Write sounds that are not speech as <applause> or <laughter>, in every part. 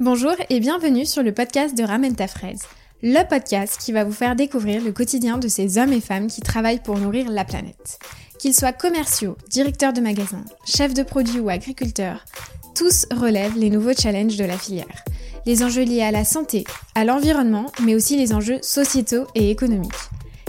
Bonjour et bienvenue sur le podcast de Ramène ta fraise, le podcast qui va vous faire découvrir le quotidien de ces hommes et femmes qui travaillent pour nourrir la planète. Qu'ils soient commerciaux, directeurs de magasins, chefs de produits ou agriculteurs, tous relèvent les nouveaux challenges de la filière. Les enjeux liés à la santé, à l'environnement, mais aussi les enjeux sociétaux et économiques.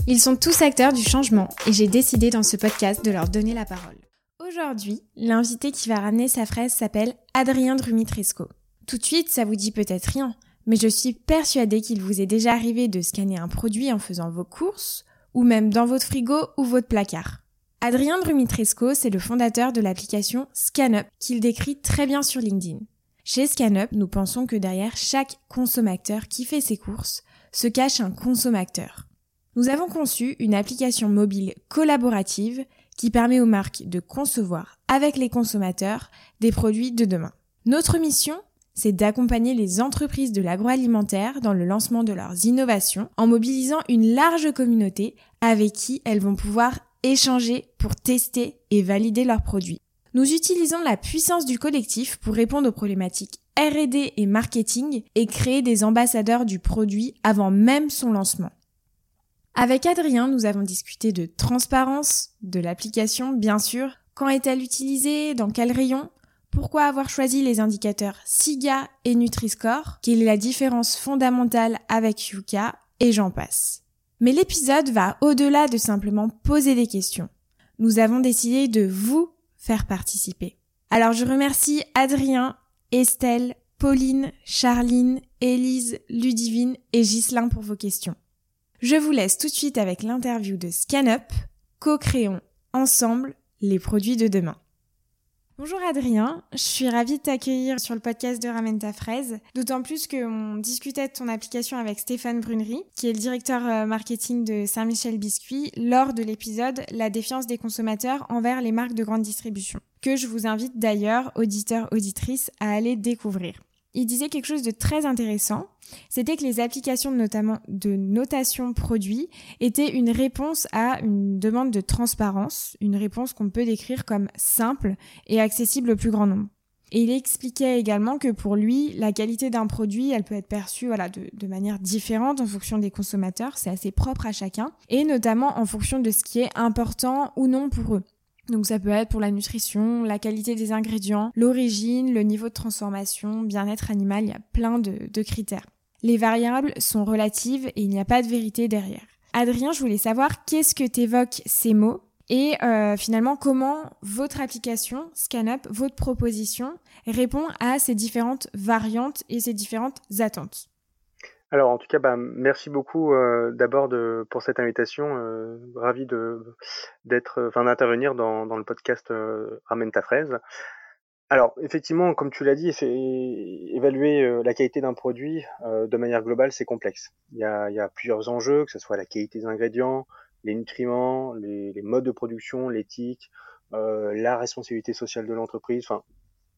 Ils sont tous acteurs du changement et j'ai décidé dans ce podcast de leur donner la parole. Aujourd'hui, l'invité qui va ramener sa fraise s'appelle Adrien Drumitresco. Tout de suite, ça vous dit peut-être rien, mais je suis persuadée qu'il vous est déjà arrivé de scanner un produit en faisant vos courses, ou même dans votre frigo ou votre placard. Adrien Drumitresco, c'est le fondateur de l'application ScanUp, qu'il décrit très bien sur LinkedIn. Chez ScanUp, nous pensons que derrière chaque consommateur qui fait ses courses se cache un consommateur. Nous avons conçu une application mobile collaborative qui permet aux marques de concevoir avec les consommateurs des produits de demain. Notre mission c'est d'accompagner les entreprises de l'agroalimentaire dans le lancement de leurs innovations en mobilisant une large communauté avec qui elles vont pouvoir échanger pour tester et valider leurs produits. Nous utilisons la puissance du collectif pour répondre aux problématiques R&D et marketing et créer des ambassadeurs du produit avant même son lancement. Avec Adrien, nous avons discuté de transparence, de l'application bien sûr, quand est-elle utilisée, dans quel rayon, pourquoi avoir choisi les indicateurs SIGA et Nutri-Score Quelle est la différence fondamentale avec Yuka Et j'en passe. Mais l'épisode va au-delà de simplement poser des questions. Nous avons décidé de vous faire participer. Alors je remercie Adrien, Estelle, Pauline, Charline, Élise, Ludivine et Ghislain pour vos questions. Je vous laisse tout de suite avec l'interview de ScanUp, co-créons ensemble les produits de demain. Bonjour Adrien, je suis ravie de t'accueillir sur le podcast de Ramène ta fraise, d'autant plus qu'on discutait de ton application avec Stéphane Brunery, qui est le directeur euh, marketing de Saint-Michel Biscuit, lors de l'épisode La défiance des consommateurs envers les marques de grande distribution, que je vous invite d'ailleurs, auditeurs, auditrices, à aller découvrir il disait quelque chose de très intéressant. C'était que les applications notamment de notation produit étaient une réponse à une demande de transparence, une réponse qu'on peut décrire comme simple et accessible au plus grand nombre. Et il expliquait également que pour lui, la qualité d'un produit, elle peut être perçue voilà, de, de manière différente en fonction des consommateurs, c'est assez propre à chacun, et notamment en fonction de ce qui est important ou non pour eux. Donc ça peut être pour la nutrition, la qualité des ingrédients, l'origine, le niveau de transformation, bien-être animal, il y a plein de, critères. Les variables sont relatives et il n'y a pas de vérité derrière. Adrien, je voulais savoir qu'est-ce que t'évoquent ces mots et euh, finalement comment votre application ScanUp, votre proposition répond à ces différentes variantes et ces différentes attentes? Alors en tout cas, bah, merci beaucoup euh, d'abord pour cette invitation. Euh, ravi de d'être, enfin d'intervenir dans, dans le podcast euh, Ramène ta fraise. Alors effectivement, comme tu l'as dit, évaluer euh, la qualité d'un produit de manière globale, c'est complexe. Il y, a, y a plusieurs enjeux, que ce soit la qualité des ingrédients, les nutriments, les, les modes de production, l'éthique, la responsabilité sociale de l'entreprise. Enfin,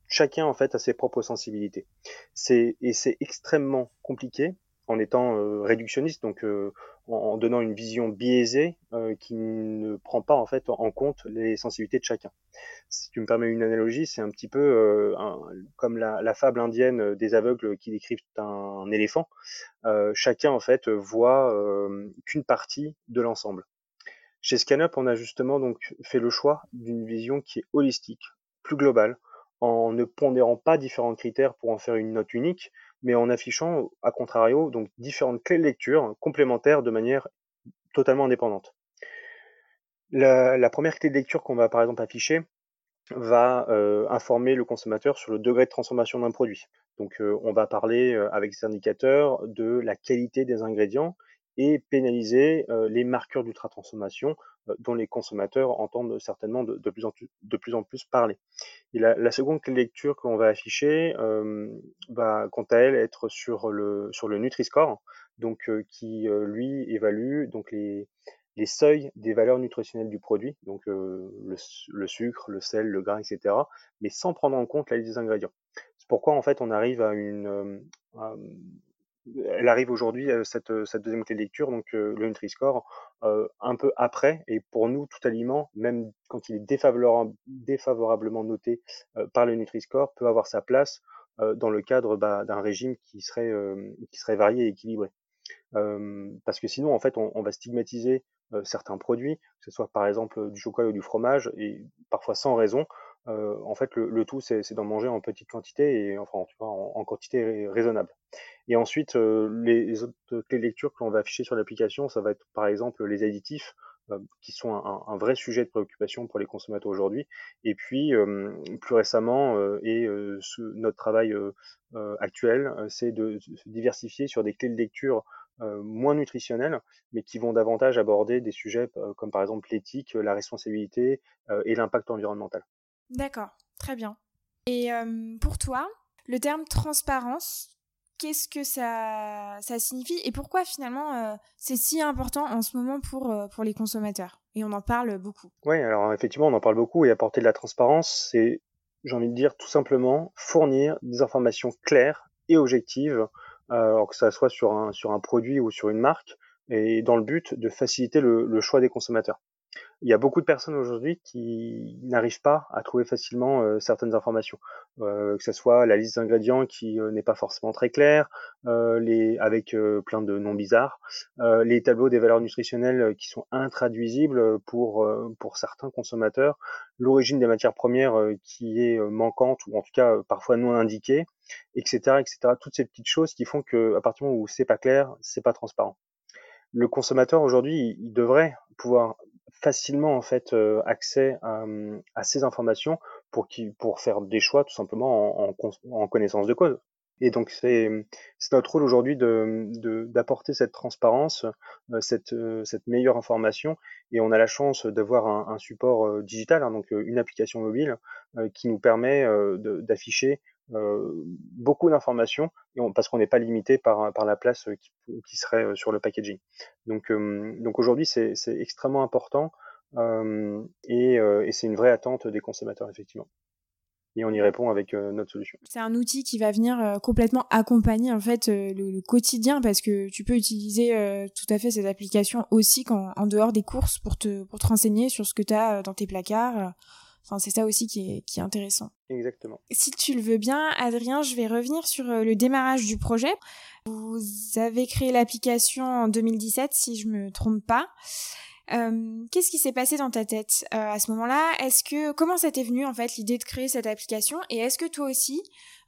chacun en fait a ses propres sensibilités. C'est et c'est extrêmement compliqué en étant euh, réductionniste, donc euh, en, donnant une vision biaisée euh, qui ne prend pas en fait en compte les sensibilités de chacun. Si tu me permets une analogie, c'est un petit peu comme la, fable indienne des aveugles qui décrivent un, éléphant. chacun en fait voit qu'une partie de l'ensemble. Chez ScanUp, on a justement donc fait le choix d'une vision qui est holistique, plus globale, en ne pondérant pas différents critères pour en faire une note unique, mais en affichant, à contrario, donc différentes clés de lecture complémentaires de manière totalement indépendante. La, première clé de lecture qu'on va par exemple afficher va euh, informer le consommateur sur le degré de transformation d'un produit. Donc euh, on va parler euh, avec ces indicateurs de la qualité des ingrédients et pénaliser les marqueurs d'ultra-transformation dont les consommateurs entendent certainement de, plus, en plus, de plus en plus parler. Et la, la seconde lecture que l'on va afficher va quant à elle être sur le, sur le Nutri-Score, donc qui lui évalue donc les, les seuils des valeurs nutritionnelles du produit, donc le, le, sucre, le sel, le gras, etc., mais sans prendre en compte la liste des ingrédients. C'est pourquoi en fait on arrive à une, elle arrive aujourd'hui, cette, cette deuxième clé de lecture, donc le Nutri-Score, un peu après. Et pour nous, tout aliment, même quand il est défavorablement noté par le Nutri-Score, peut avoir sa place dans le cadre bah, d'un régime qui serait, qui serait varié et équilibré. parce que sinon, en fait, on, va stigmatiser certains produits, que ce soit par exemple du chocolat ou du fromage, et parfois sans raison. En fait, le, tout, c'est d'en manger en petite quantité et enfin, en, en, quantité raisonnable. Et ensuite, les, autres clés de lecture que l'on va afficher sur l'application, ça va être par exemple les additifs, qui sont un, vrai sujet de préoccupation pour les consommateurs aujourd'hui. Et puis, plus récemment, et notre travail actuel, c'est de se diversifier sur des clés de lecture moins nutritionnelles, mais qui vont davantage aborder des sujets comme par exemple l'éthique, la responsabilité et l'impact environnemental. D'accord, très bien. Et pour toi, le terme transparence, qu'est-ce que ça, signifie et pourquoi finalement euh, c'est si important en ce moment pour, euh, pour les consommateurs? Et on en parle beaucoup. Oui, alors effectivement, on en parle beaucoup et apporter de la transparence, c'est, j'ai envie de dire, tout simplement fournir des informations claires et objectives, euh, alors que ça soit sur un produit ou sur une marque, et dans le but de faciliter le choix des consommateurs il y a beaucoup de personnes aujourd'hui qui n'arrivent pas à trouver facilement euh, certaines informations, euh, que ce soit la liste d'ingrédients qui euh, n'est pas forcément très claire, les, avec plein de noms bizarres, les tableaux des valeurs nutritionnelles qui sont intraduisibles pour, pour certains consommateurs, l'origine des matières premières qui est manquante ou en tout cas parfois non indiquée, etc., etc. Toutes ces petites choses qui font que à partir du moment où c'est pas clair, c'est pas transparent le consommateur aujourd'hui, il devrait pouvoir facilement en fait euh, accès à, ces informations pour, qui, pour faire des choix tout simplement en, en, connaissance de cause. Et donc c'est notre rôle aujourd'hui d'apporter de, cette transparence, euh, cette, euh, cette meilleure information. Et on a la chance d'avoir un, un, support digital, hein, donc une application mobile qui nous permet d'afficher beaucoup d'informations parce qu'on n'est pas limité par, par la place qui, qui, serait sur le packaging. Donc, aujourd'hui, c'est extrêmement important et, c'est une vraie attente des consommateurs, effectivement et on y répond avec notre solution. C'est un outil qui va venir complètement accompagner en fait le, quotidien parce que tu peux utiliser tout à fait cette application aussi en dehors des courses pour te pour te renseigner sur ce que tu as dans tes placards. Enfin, c'est ça aussi qui est, qui est intéressant. Exactement. Si tu le veux bien, Adrien, je vais revenir sur euh, le démarrage du projet. Vous avez créé l'application en 2017, si je me trompe pas. Euh, qu'est-ce qui s'est passé dans ta tête euh, à ce moment-là? Est-ce que comment ça t'est venu en fait l'idée de créer cette application? Et est-ce que toi aussi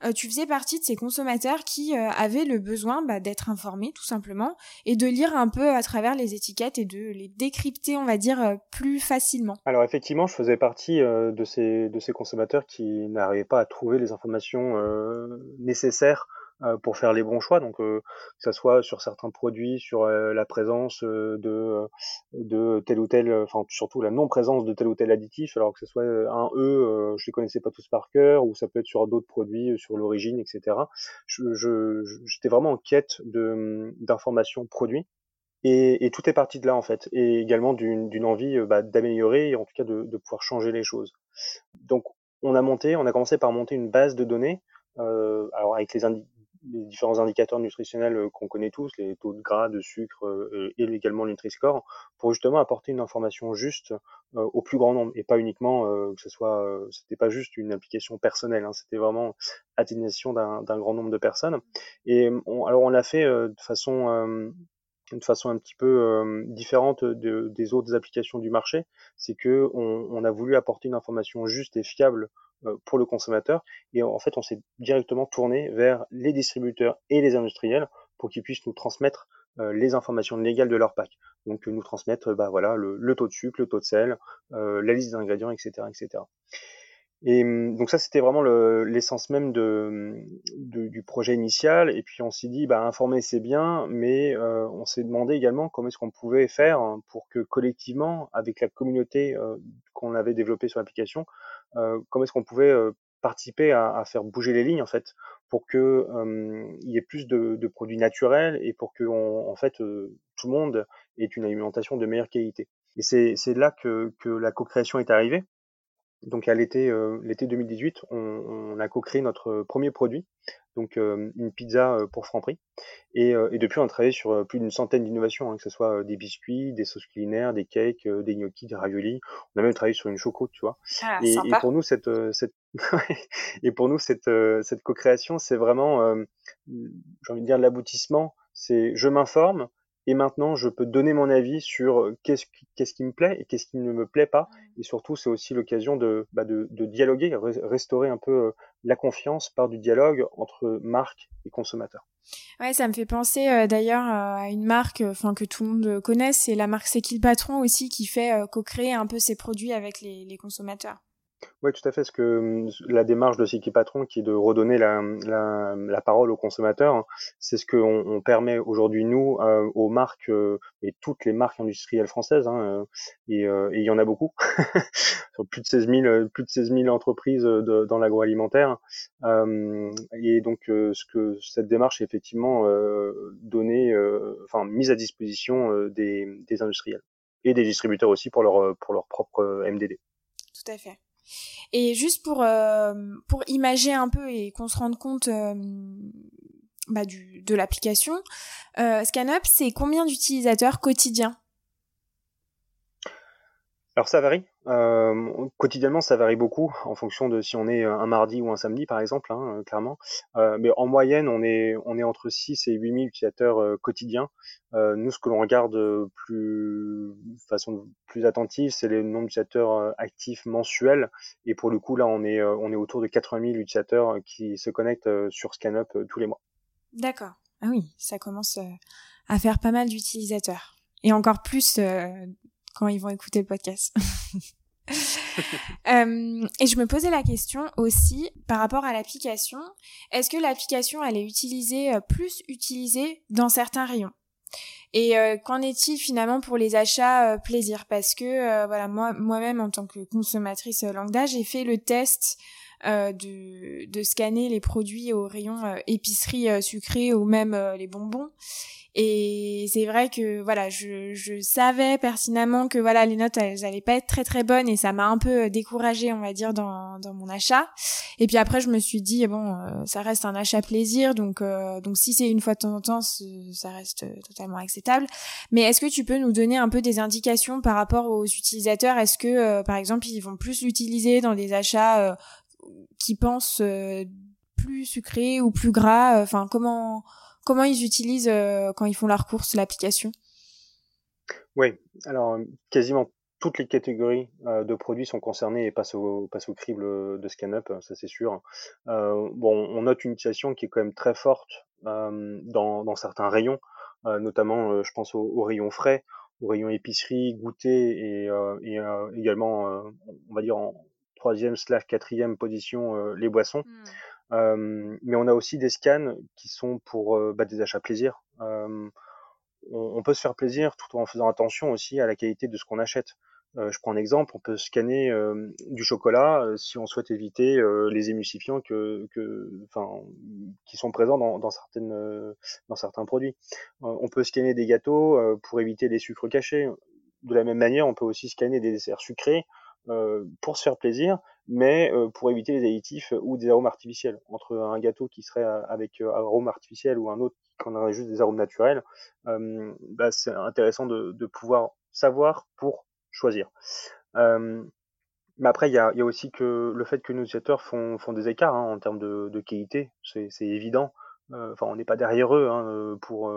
euh, tu faisais partie de ces consommateurs qui avaient le besoin bah, d'être informés tout simplement et de lire un peu à travers les étiquettes et de les décrypter, on va dire, plus facilement? Alors effectivement, je faisais partie de ces de ces consommateurs qui n'arrivaient pas à trouver les informations nécessaires euh, pour faire les bons choix. Donc, euh, que ce soit sur certains produits, sur euh, la présence de, de tel ou tel, enfin surtout la non-présence de tel ou tel additif, alors que ce soit un E, je les connaissais pas tous par cœur, ou ça peut être sur d'autres produits, sur l'origine, etc. Je, je, j'étais vraiment en quête de d'informations produits. Et, et, tout est parti de là en fait, et également d'une, d'une envie bah, d'améliorer et en tout cas de, de, pouvoir changer les choses. Donc on a monté, on a commencé par monter une base de données, euh, alors avec les, les différents indicateurs nutritionnels euh, qu'on connaît tous, les taux de gras, de sucre euh, et également le pour justement apporter une information juste euh, au plus grand nombre et pas uniquement que ce soit, c'était pas juste une application personnelle, hein, c'était vraiment à destination d'un grand nombre de personnes. Et alors on l'a fait de façon de façon un petit peu différente de, des autres applications du marché, c'est que on, on, a voulu apporter une information juste et fiable euh, pour le consommateur. Et en fait, on s'est directement tourné vers les distributeurs et les industriels pour qu'ils puissent nous transmettre euh, les informations légales de leur pack. Donc nous transmettre bah, voilà, le, taux de sucre, le taux de sel, euh, la liste d'ingrédients, etc. etc. Et hum, donc ça, c'était vraiment l'essence même de, de, du projet initial. Et puis on s'est dit, bah, informer c'est bien, mais euh, on s'est demandé également comment est-ce qu'on pouvait faire pour que collectivement, avec la communauté euh, qu'on avait développée sur l'application, euh, comment est-ce qu'on pouvait euh, participer à, à, faire bouger les lignes en fait pour que il y ait plus de, de, produits naturels et pour que en fait tout le monde ait une alimentation de meilleure qualité. Et c'est là que, que la co-création est arrivée donc à l'été euh, l'été 2018, on, on a co-créé notre premier produit, donc euh, une pizza euh, pour Franprix. Et, et, depuis, on a travaillé sur plus d'une centaine d'innovations, hein, que ce soit des biscuits, des sauces culinaires, des cakes, des gnocchis, des raviolis. On a même travaillé sur une choco, tu vois. Ah, et, et, pour nous, cette, cette <laughs> et pour nous, cette, cette co-création, c'est vraiment, j'ai envie de dire, l'aboutissement. C'est je m'informe, et maintenant je peux donner mon avis sur euh, qu'est-ce qui, qu'est-ce qui me plaît et qu'est-ce qui ne me plaît pas. Et surtout, c'est aussi l'occasion de, bah de, de, dialoguer, restaurer un peu euh, la confiance par du dialogue entre marque et consommateur. Ouais, ça me fait penser euh, d'ailleurs à une marque, enfin que tout le monde connaît, c'est la marque C'est qui le patron aussi qui fait co-créer un peu ses produits avec les, les consommateurs. Oui, tout à fait. Ce que hum, la démarche de Siki Patron, qui est de redonner la, la, la parole aux consommateurs, c'est ce qu'on on permet aujourd'hui nous euh, aux marques euh, et toutes les marques industrielles françaises. Hein, euh, et, il y en a beaucoup, <laughs> plus de 16 000, plus de 16 000 entreprises dans l'agroalimentaire. et donc, ce que cette démarche est effectivement donnée, enfin mise à disposition des, des industriels et des distributeurs aussi pour leur pour leur propre MDD. Tout à fait. Et juste pour euh, pour imager un peu et qu'on se rende compte euh, bah, de l'application, euh, ScanUp, c'est combien d'utilisateurs quotidiens? Alors ça varie. Euh, quotidiennement, ça varie beaucoup en fonction de si on est un mardi ou un samedi, par exemple, hein, clairement. Euh, mais en moyenne, on est, on est entre 6 et 8 000 utilisateurs euh, quotidiens. Euh, nous, ce que l'on regarde plus, façon plus attentive, c'est les nombres d'utilisateurs euh, actifs mensuels. Et pour le coup, là, on est, on est autour de 80 000 utilisateurs qui se connectent sur ScanUp tous les mois. D'accord. Ah oui, ça commence à faire pas mal d'utilisateurs. Et encore plus quand ils vont écouter le podcast. <laughs> euh, et je me posais la question aussi par rapport à l'application. Est-ce que l'application elle est utilisée euh, plus utilisée dans certains rayons? Et euh, qu'en est-il finalement pour les achats euh, plaisir? Parce que voilà moi moi-même en tant que consommatrice lambda, j'ai fait le test de, de scanner les produits au rayon épicerie sucrée ou même les bonbons. Et c'est vrai que voilà, je, je savais pertinemment que voilà les notes elles, allaient pas être très très bonnes et ça m'a un peu euh, découragée on va dire dans, dans mon achat. Et puis après je me suis dit bon euh, ça reste un achat plaisir donc euh, donc si c'est une fois de temps en temps ça reste totalement acceptable. Mais est-ce que tu peux nous donner un peu des indications par rapport aux utilisateurs? Est-ce que par exemple ils vont plus l'utiliser dans des achats qui pensent plus sucrés ou plus gras? Enfin comment comment ils utilisent euh, quand ils font leurs courses l'application? Oui, alors quasiment toutes les catégories euh, de produits sont concernées et passent au, passent au crible de ScanUp, ça c'est sûr. Euh, bon, on note une utilisation qui est quand même très forte dans, dans, certains rayons, notamment je pense aux, rayons frais, aux rayons épicerie, goûter et, et également, on va dire en troisième slash quatrième position, les boissons. Hmm. Mais on a aussi des scans qui sont pour bah, des achats plaisir. On, peut se faire plaisir tout en faisant attention aussi à la qualité de ce qu'on achète. Je prends un exemple, on peut scanner du chocolat si on souhaite éviter les émulsifiants qui sont présents dans, certains produits. on peut scanner des gâteaux pour éviter les sucres cachés. De la même manière, on peut aussi scanner des desserts sucrés pour se faire plaisir, mais euh, pour éviter les additifs ou des arômes artificiels. Entre un gâteau qui serait euh, avec arômes artificiels ou un autre qui en aurait juste des arômes naturels, bah, c'est intéressant de, de, pouvoir savoir pour choisir. mais après, il y a, y a, aussi que le fait que nos utilisateurs font, font des écarts hein, en termes de, de qualité, c'est évident. Enfin, on n'est pas derrière eux hein, pour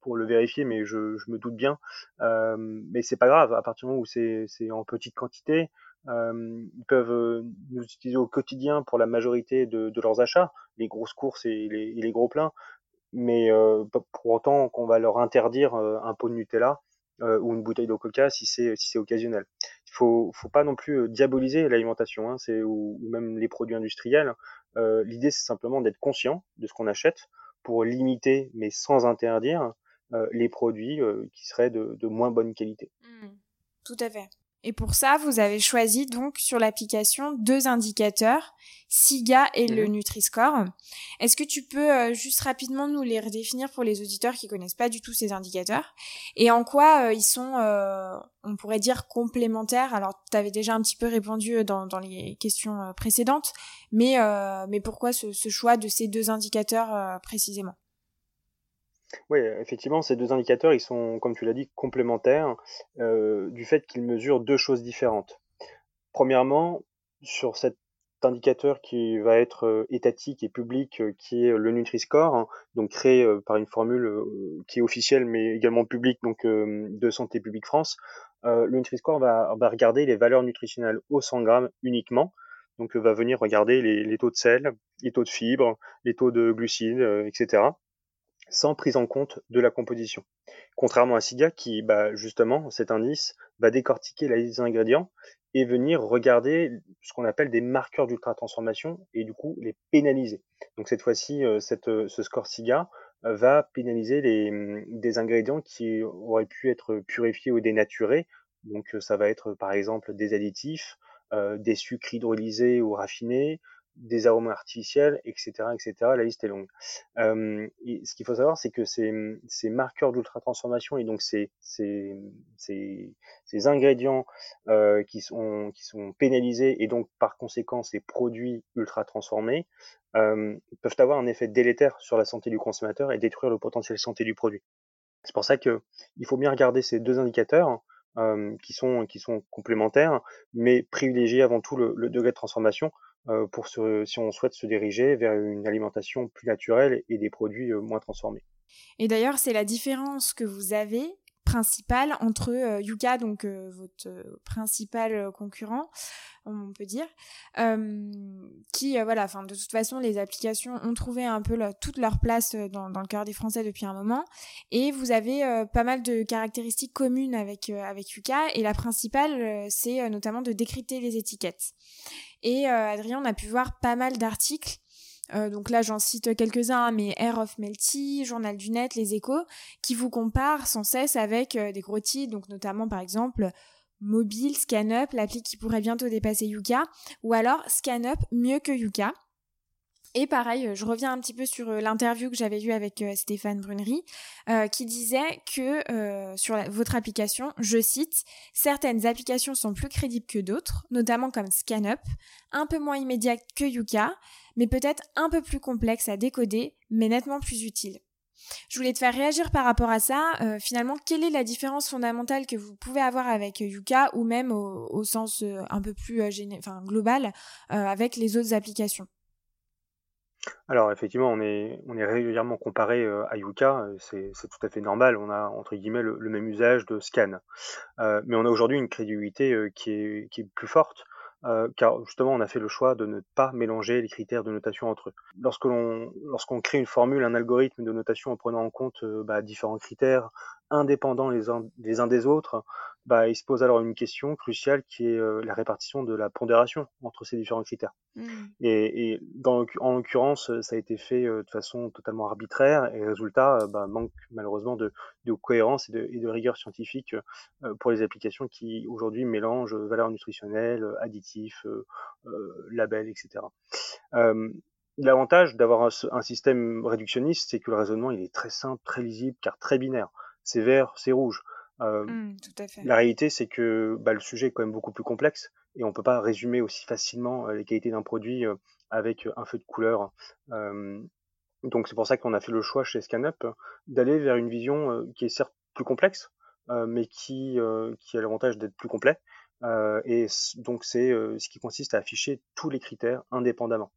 pour le vérifier, mais je, je me doute bien. Euh, mais c'est pas grave à partir du moment où c'est en petite quantité, euh, ils peuvent euh, nous utiliser au quotidien pour la majorité de, leurs achats, les grosses courses et les, gros pleins, mais euh, pour autant qu'on va leur interdire euh, un pot de Nutella ou une bouteille de Coca si c'est si c'est occasionnel. Il faut faut pas non plus diaboliser l'alimentation, hein, ou, même les produits industriels. L'idée c'est simplement d'être conscient de ce qu'on achète pour limiter, mais sans interdire, les produits qui seraient de, de, moins bonne qualité. Mmh. Tout à fait. Et pour ça, vous avez choisi donc sur l'application deux indicateurs, SIGA et le mhm. Nutri-Score. Est-ce que tu peux euh, juste rapidement nous les redéfinir pour les auditeurs qui connaissent pas du tout ces indicateurs? Et en quoi euh, ils sont, euh, on pourrait dire complémentaires? Alors, tu avais déjà un petit peu répondu dans, dans les questions précédentes, mais mais pourquoi ce, ce, choix de ces deux indicateurs précisément? Oui, effectivement, ces deux indicateurs, ils sont, comme tu l'as dit, complémentaires euh, du fait qu'ils mesurent deux choses différentes. Premièrement, sur cette indicateur qui va être étatique et public, qui est le Nutri-Score, hein, donc créé par une formule qui est officielle mais également publique, donc de Santé publique France. le Nutri-Score va, regarder les valeurs nutritionnelles au 100 grammes uniquement, donc va venir regarder les, taux de sel, les taux de fibres, les taux de glucides, etc sans prise en compte de la composition. Contrairement à SIGA qui, bah, justement, cet indice va décortiquer la liste des ingrédients et venir regarder ce qu'on appelle des marqueurs d'ultra-transformation et du coup les pénaliser. Donc cette fois-ci, euh, euh, ce score SIGA euh, va pénaliser hum, des ingrédients qui auraient pu être purifiés ou dénaturés. Donc ça va être par exemple des additifs, des sucres hydrolysés ou raffinés, des arômes artificiels, etc., etc. La liste est longue. Euh, ce qu'il faut savoir, c'est que ces, marqueurs d'ultra-transformation et donc ces, ingrédients euh, qui, sont, pénalisés et donc par conséquent ces produits ultra-transformés euh, peuvent avoir un effet délétère sur la santé du consommateur et détruire le potentiel santé du produit. C'est pour ça que il faut bien regarder ces deux indicateurs qui, sont, complémentaires, mais privilégier avant tout le, degré de transformation pour se, si on souhaite se diriger vers une alimentation plus naturelle et des produits euh, moins transformés. Et d'ailleurs, c'est la différence que vous avez principale entre euh, Yuka, donc votre principal concurrent, on peut dire, qui, voilà, enfin, de toute façon, les applications ont trouvé un peu toute leur place dans, dans, le cœur des Français depuis un moment, et vous avez pas mal de caractéristiques communes avec avec Yuka, et la principale, c'est notamment de décrypter les étiquettes. Et euh, Adrien, on a pu voir pas mal d'articles. Euh, donc là, j'en cite quelques-uns, mais Air of Melty, Journal du Net, Les Échos, qui vous comparent sans cesse avec euh, des gros titres, donc notamment par exemple Mobile, ScanUp, l'appli qui pourrait bientôt dépasser Yuka, ou alors ScanUp mieux que Yuka. Et pareil, je reviens un petit peu sur l'interview que j'avais eue avec Stéphane Brunery, qui disait que sur votre application, je cite, certaines applications sont plus crédibles que d'autres, notamment comme ScanUp, un peu moins immédiat que Yuka, mais peut-être un peu plus complexe à décoder, mais nettement plus utile. Je voulais te faire réagir par rapport à ça. finalement, quelle est la différence fondamentale que vous pouvez avoir avec Yuka ou même au, sens un peu plus global avec les autres applications? Alors effectivement, on est, on est régulièrement comparé euh, à Yuka, euh, c'est, tout à fait normal, on a entre guillemets le, même usage de scan. Euh, mais on a aujourd'hui une crédibilité qui, est, qui est plus forte, car justement on a fait le choix de ne pas mélanger les critères de notation entre eux. Lorsque l'on, lorsqu'on crée une formule, un algorithme de notation en prenant en compte bah, différents critères indépendants les uns, les uns des autres, bah, il se pose alors une question cruciale qui est euh, la répartition de la pondération entre ces différents critères. Mmh. Et, et dans, en l'occurrence, ça a été fait euh, de façon totalement arbitraire et le résultat euh, bah, manque malheureusement de, de cohérence et de, et de, rigueur scientifique pour les applications qui aujourd'hui mélangent valeurs nutritionnelles, additifs, labels, etc. L'avantage d'avoir un, un, système réductionniste, c'est que le raisonnement il est très simple, très lisible, car très binaire. C'est vert, c'est rouge. Euh, mmh, la réalité, c'est que bah, le sujet est quand même beaucoup plus complexe et on peut pas résumer aussi facilement euh, les qualités d'un produit euh, avec un feu de couleur. Donc c'est pour ça qu'on a fait le choix chez ScanUp d'aller vers une vision qui est certes plus complexe, mais qui, a l'avantage d'être plus complet. et donc c'est ce qui consiste à afficher tous les critères indépendamment.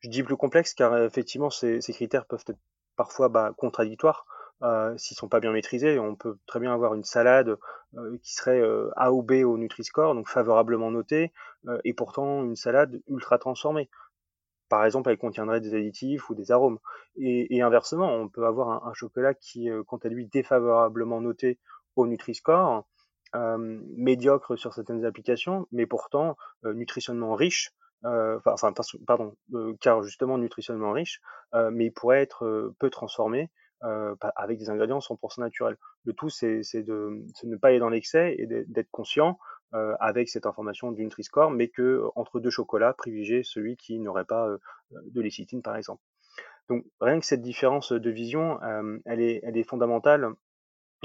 Je dis plus complexe car effectivement ces, critères peuvent être parfois bah, contradictoires euh, s'ils sont pas bien maîtrisés. On peut très bien avoir une salade euh, qui serait euh, A ou B au Nutri-Score, donc favorablement notée, euh, et pourtant une salade ultra transformée. Par exemple, elle contiendrait des additifs ou des arômes. Et, inversement, on peut avoir un, chocolat qui, quant à lui, défavorablement noté au Nutri-Score, médiocre sur certaines applications, mais pourtant nutritionnellement riche enfin, pardon, car justement nutritionnellement riche, mais il pourrait être peu transformé euh, avec des ingrédients 100% naturels. Le tout, c'est de, ne pas aller dans l'excès et d'être conscient euh, avec cette information du Nutri-Score, mais que entre deux chocolats, privilégier celui qui n'aurait pas euh, de lécithine, par exemple. Donc rien que cette différence de vision, euh, elle, est, fondamentale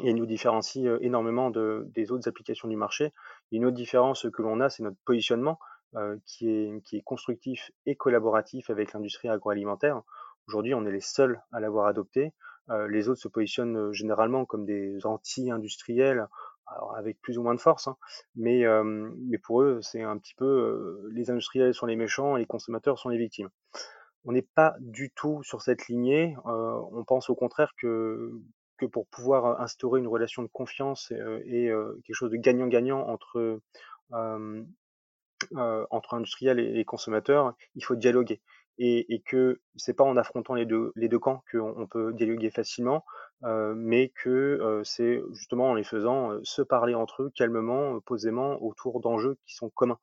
et elle nous différencie euh, énormément de, des autres applications du marché. Une autre différence que l'on a, c'est notre positionnement, euh, qui, est, qui est constructif et collaboratif avec l'industrie agroalimentaire. Aujourd'hui, on est les seuls à l'avoir adopté. Euh, les autres se positionnent euh, généralement comme des anti-industriels alors avec plus ou moins de force, hein, mais, mais pour eux, c'est un petit peu les industriels sont les méchants et les consommateurs sont les victimes. On n'est pas du tout sur cette lignée. on pense au contraire que, que pour pouvoir instaurer une relation de confiance et, quelque chose de gagnant-gagnant entre entre industriels et, consommateurs, il faut dialoguer et, et que c'est pas en affrontant les deux, les deux camps qu'on peut dialoguer facilement, euh, mais que euh, c'est justement en les faisant euh, se parler entre eux calmement, posément, autour d'enjeux qui sont communs.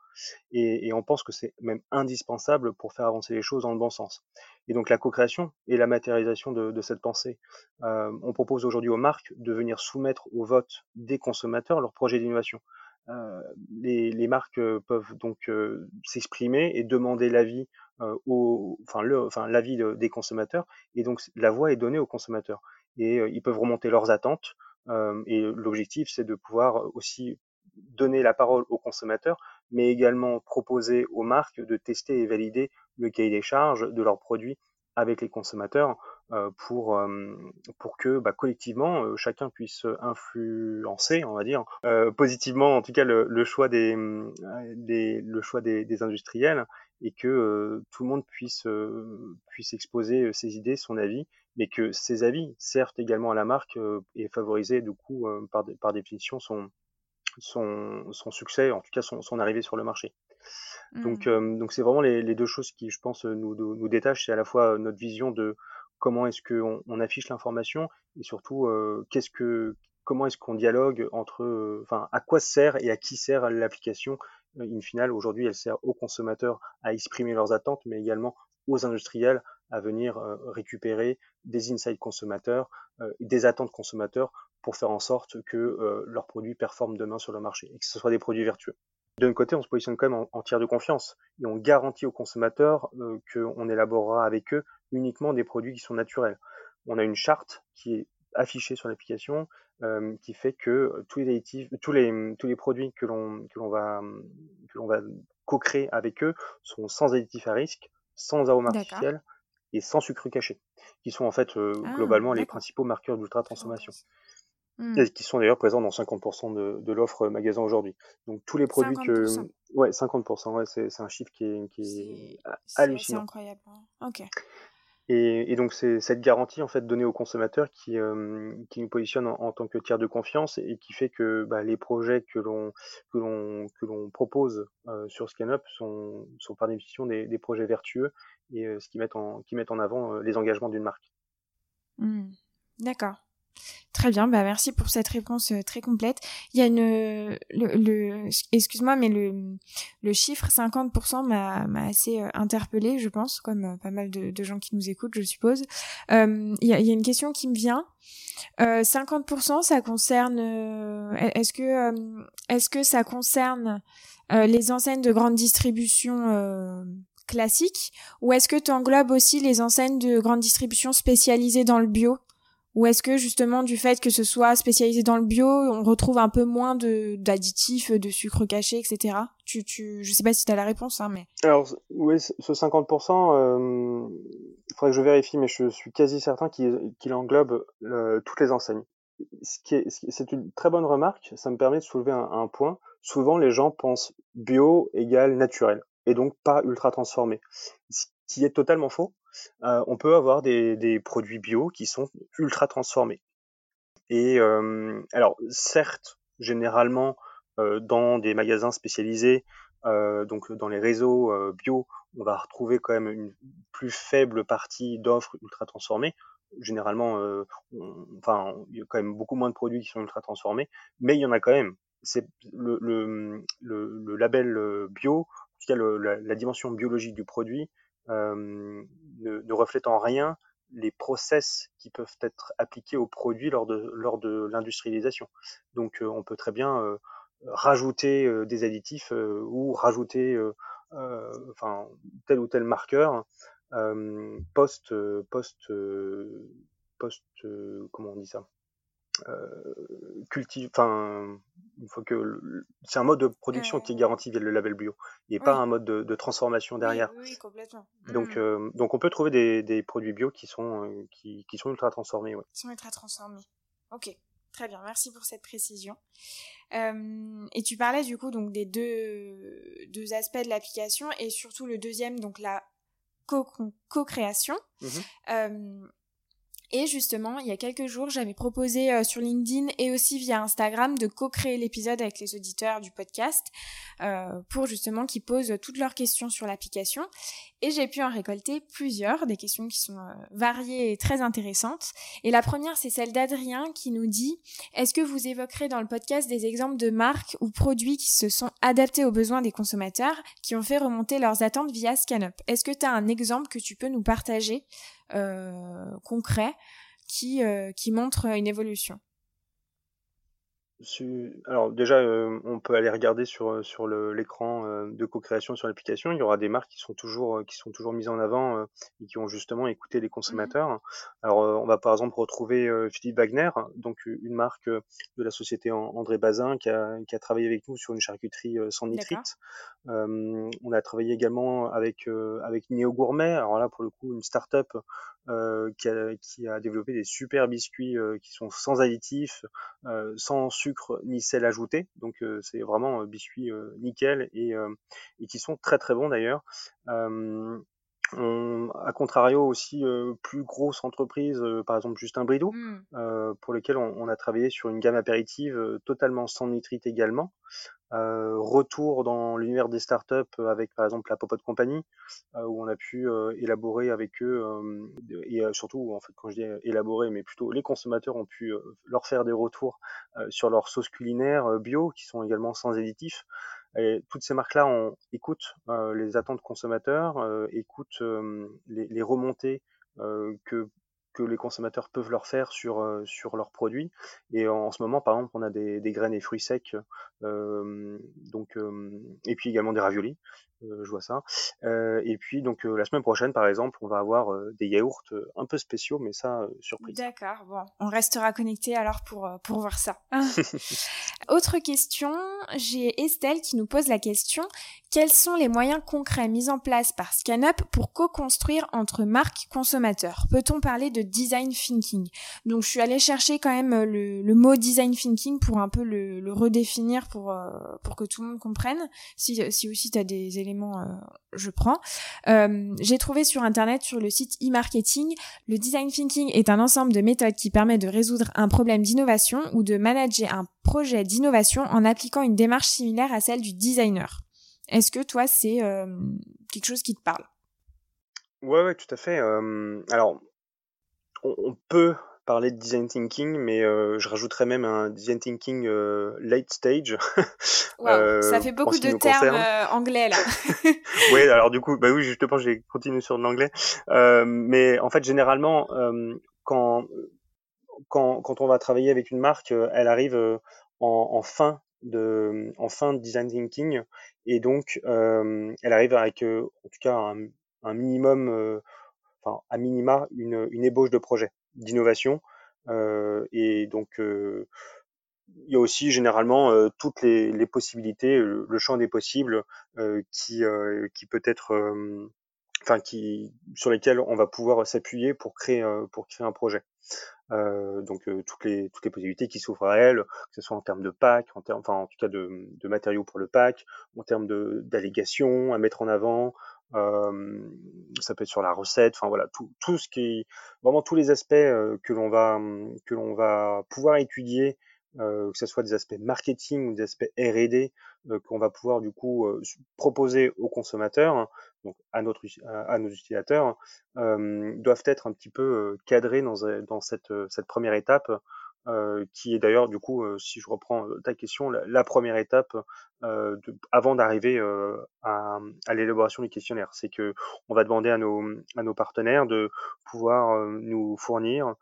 Et, et on pense que c'est même indispensable pour faire avancer les choses dans le bon sens. Et donc la co-création et la matérialisation de, de cette pensée. on propose aujourd'hui aux marques de venir soumettre au vote des consommateurs leurs projets d'innovation. Euh, les, les, marques peuvent donc s'exprimer et demander l'avis euh, au, enfin, enfin, l'avis des consommateurs, et donc la voix est donnée aux consommateurs. Et ils peuvent remonter leurs attentes, et l'objectif, c'est de pouvoir aussi donner la parole aux consommateurs, mais également proposer aux marques de tester et valider le cahier des charges de leurs produits avec les consommateurs euh, pour, euh, pour que bah, collectivement euh, chacun puisse influencer, on va dire, positivement en tout cas le, choix des, le choix des, industriels et que tout le monde puisse puisse exposer ses idées, son avis, mais que ces avis servent également à la marque et favoriser du coup par, par définition son son, succès, en tout cas son arrivée sur le marché. Donc, mmh. donc c'est vraiment les, les, deux choses qui, je pense, nous, détachent. C'est à la fois notre vision de comment est-ce qu'on on affiche l'information et surtout euh, qu'est-ce que comment est-ce qu'on dialogue entre enfin à quoi sert et à qui sert l'application? In finale aujourd'hui elle sert aux consommateurs à exprimer leurs attentes mais également aux industriels à venir récupérer des insights consommateurs des attentes consommateurs pour faire en sorte que leurs produits performent demain sur le marché et que ce soit des produits vertueux d'un côté, on se positionne quand même en, tiers de confiance et on garantit aux consommateurs euh, qu'on élaborera avec eux uniquement des produits qui sont naturels. On a une charte qui est affichée sur l'application euh, qui fait que tous les tous les tous les produits que l'on va que l'on va co-créer avec eux sont sans additifs à risque, sans arôme artificiel et sans sucre caché, qui sont en fait euh, ah, globalement les principaux marqueurs d'ultra Mmh. qui sont d'ailleurs présents dans 50% de, de l'offre magasin aujourd'hui. Donc tous les produits 50%. que... Ouais, 50%, ouais, c'est un chiffre qui est, qui est, hallucinant. C'est incroyable. Hein. Ok. Et, et, donc c'est cette garantie en fait donnée aux consommateurs qui, euh, qui nous positionne en, en, tant que tiers de confiance et qui fait que bah, les projets que l'on que l'on que l'on propose euh, sur ScanUp sont, sont par définition des, des projets vertueux et euh, ce qui mettent en qui mettent en avant les engagements d'une marque. Mmh. D'accord. Très bien, bah merci pour cette réponse euh, très complète. Il y a une, le, excuse-moi, mais le, le chiffre 50% m'a, m'a assez euh, interpellé, je pense, comme euh, pas mal de, gens qui nous écoutent, je suppose. Il, y a, une question qui me vient. Euh, 50%, ça concerne, est-ce que, est-ce que ça concerne les enseignes de grande distribution classiques, ou est-ce que tu englobes aussi les enseignes de grande distribution spécialisées dans le bio? Ou est-ce que justement du fait que ce soit spécialisé dans le bio, on retrouve un peu moins de d'additifs, de sucre caché, etc. Tu, tu, je sais pas si tu as la réponse, hein, mais. Alors oui, ce 50%, euh, il faudrait que je vérifie, mais je suis quasi certain qu'il englobe euh, toutes les enseignes. Ce qui est, c'est une très bonne remarque. Ça me permet de soulever un, un point. Souvent, les gens pensent bio égale naturel et donc pas ultra transformé, ce qui est totalement faux euh, on peut avoir des, produits bio qui sont ultra transformés. Et euh, alors, certes, généralement, euh, dans des magasins spécialisés, donc dans les réseaux bio, on va retrouver quand même une plus faible partie d'offres ultra transformées. Généralement, enfin, il y a quand même beaucoup moins de produits qui sont ultra transformés, mais il y en a quand même. C'est le, label bio, en tout cas la, dimension biologique du produit, ne, ne reflète en rien les process qui peuvent être appliqués aux produits lors de, lors de l'industrialisation. Donc on peut très bien rajouter des additifs ou rajouter enfin tel ou tel marqueur post post post comment on dit ça? Cultive, enfin, il faut que c'est un mode de production qui est garanti via le label bio et pas un mode de, de transformation derrière. Oui, complètement. Donc, mmh. euh, donc on peut trouver des, des produits bio qui sont euh, qui, qui, sont ultra transformés. Ouais. Qui sont ultra transformés. Ok. très bien. Merci pour cette précision. et tu parlais du coup donc des deux, deux aspects de l'application et surtout le deuxième, donc la co-création. Mmh et justement, il y a quelques jours, j'avais proposé euh, sur LinkedIn et aussi via Instagram de co-créer l'épisode avec les auditeurs du podcast euh, pour justement qu'ils posent toutes leurs questions sur l'application. Et j'ai pu en récolter plusieurs, des questions qui sont euh, variées et très intéressantes. Et la première, c'est celle d'Adrien qui nous dit Est-ce que vous évoquerez dans le podcast des exemples de marques ou produits qui se sont adaptés aux besoins des consommateurs, qui ont fait remonter leurs attentes via ScanUp? Est-ce que tu as un exemple que tu peux nous partager euh, concret qui, euh, qui montre une évolution? Alors déjà, euh, on peut aller regarder sur, euh, sur l'écran euh, de co-création sur l'application. Il y aura des marques qui sont toujours, qui sont toujours mises en avant et qui ont justement écouté les mmh consommateurs. Alors, on va par exemple retrouver Philippe Wagner, donc une marque de la société André Bazin qui a, qui a travaillé avec nous sur une charcuterie sans nitrite. on a travaillé également avec, avec Néo Gourmet. Alors là, pour le coup, une start-up qui, a, qui a développé des super biscuits qui sont sans additifs, sans sucre ni sel ajouté. Donc euh, c'est vraiment euh, biscuits euh, nickel et, et, qui sont très très bons d'ailleurs. On, à contrario aussi plus grosses entreprises, par exemple Justin Bridou, mmh. pour lesquelles on, a travaillé sur une gamme apéritive totalement sans nitrite également. Euh, retour dans l'univers des startups avec par exemple la Popote Company euh, où on a pu euh, élaborer avec eux et surtout en fait quand je dis élaborer mais plutôt les consommateurs ont pu leur faire des retours sur leurs sauces culinaires bio qui sont également sans additifs et toutes ces marques là on écoute les attentes consommateurs écoute les, les, remontées que que les consommateurs peuvent leur faire sur, euh, sur leurs produits. Et en, ce moment, par exemple, on a des, des graines et fruits secs, euh, donc, euh, et puis également des raviolis. Je vois ça. Et puis donc la semaine prochaine, par exemple, on va avoir des yaourts un peu spéciaux, mais ça surprise. D'accord. Bon, on restera connecté alors pour pour voir ça. <laughs> Autre question, j'ai Estelle qui nous pose la question quels sont les moyens concrets mis en place par ScanUp pour co-construire entre marques consommateurs? Peut-on parler de design thinking Donc je suis allée chercher quand même le, le mot design thinking pour un peu le, redéfinir pour pour que tout le monde comprenne. Si si aussi tu as des éléments euh, je prends. Euh, j'ai trouvé sur internet, sur le site e-marketing, le design thinking est un ensemble de méthodes qui permet de résoudre un problème d'innovation ou de manager un projet d'innovation en appliquant une démarche similaire à celle du designer. Est-ce que toi, c'est euh, quelque chose qui te parle? Ouais, ouais, tout à fait. alors, on, peut parler de design thinking, mais euh, je rajouterais même un design thinking euh, late stage. <laughs> euh, ça fait beaucoup de termes anglais là. <laughs> oui, alors du coup, bah oui, justement, j'ai continué sur l'anglais. Euh, mais en fait, généralement, quand, quand, quand on va travailler avec une marque, elle arrive en, en, fin de en fin de design thinking et donc elle arrive avec en tout cas un, un minimum enfin à minima une, ébauche de projet d'innovation. Euh, et donc, euh, il y a aussi généralement euh, toutes les, possibilités, le, champ des possibles qui, qui peut être, enfin, qui, sur lesquels on va pouvoir s'appuyer pour créer, pour créer un projet. Donc toutes les toutes les possibilités qui s'ouvrent à elle, que ce soit en termes de pack, en termes, enfin en tout cas de, de matériaux pour le pack, en termes d'allégations à mettre en avant, euh, ça peut être sur la recette, enfin voilà, tout, tout ce qui vraiment tous les aspects euh, que l'on va que l'on va pouvoir étudier, euh, que ce soit des aspects marketing ou des aspects R&D qu'on va pouvoir du coup proposer aux consommateurs, donc à notre à, nos utilisateurs, doivent être un petit peu cadrés dans, dans cette cette première étape euh, qui est d'ailleurs du coup, euh, si je reprends euh, ta question, la, première étape de, avant d'arriver à, à l'élaboration du questionnaire, c'est que on va demander à nos, à nos partenaires de pouvoir nous fournir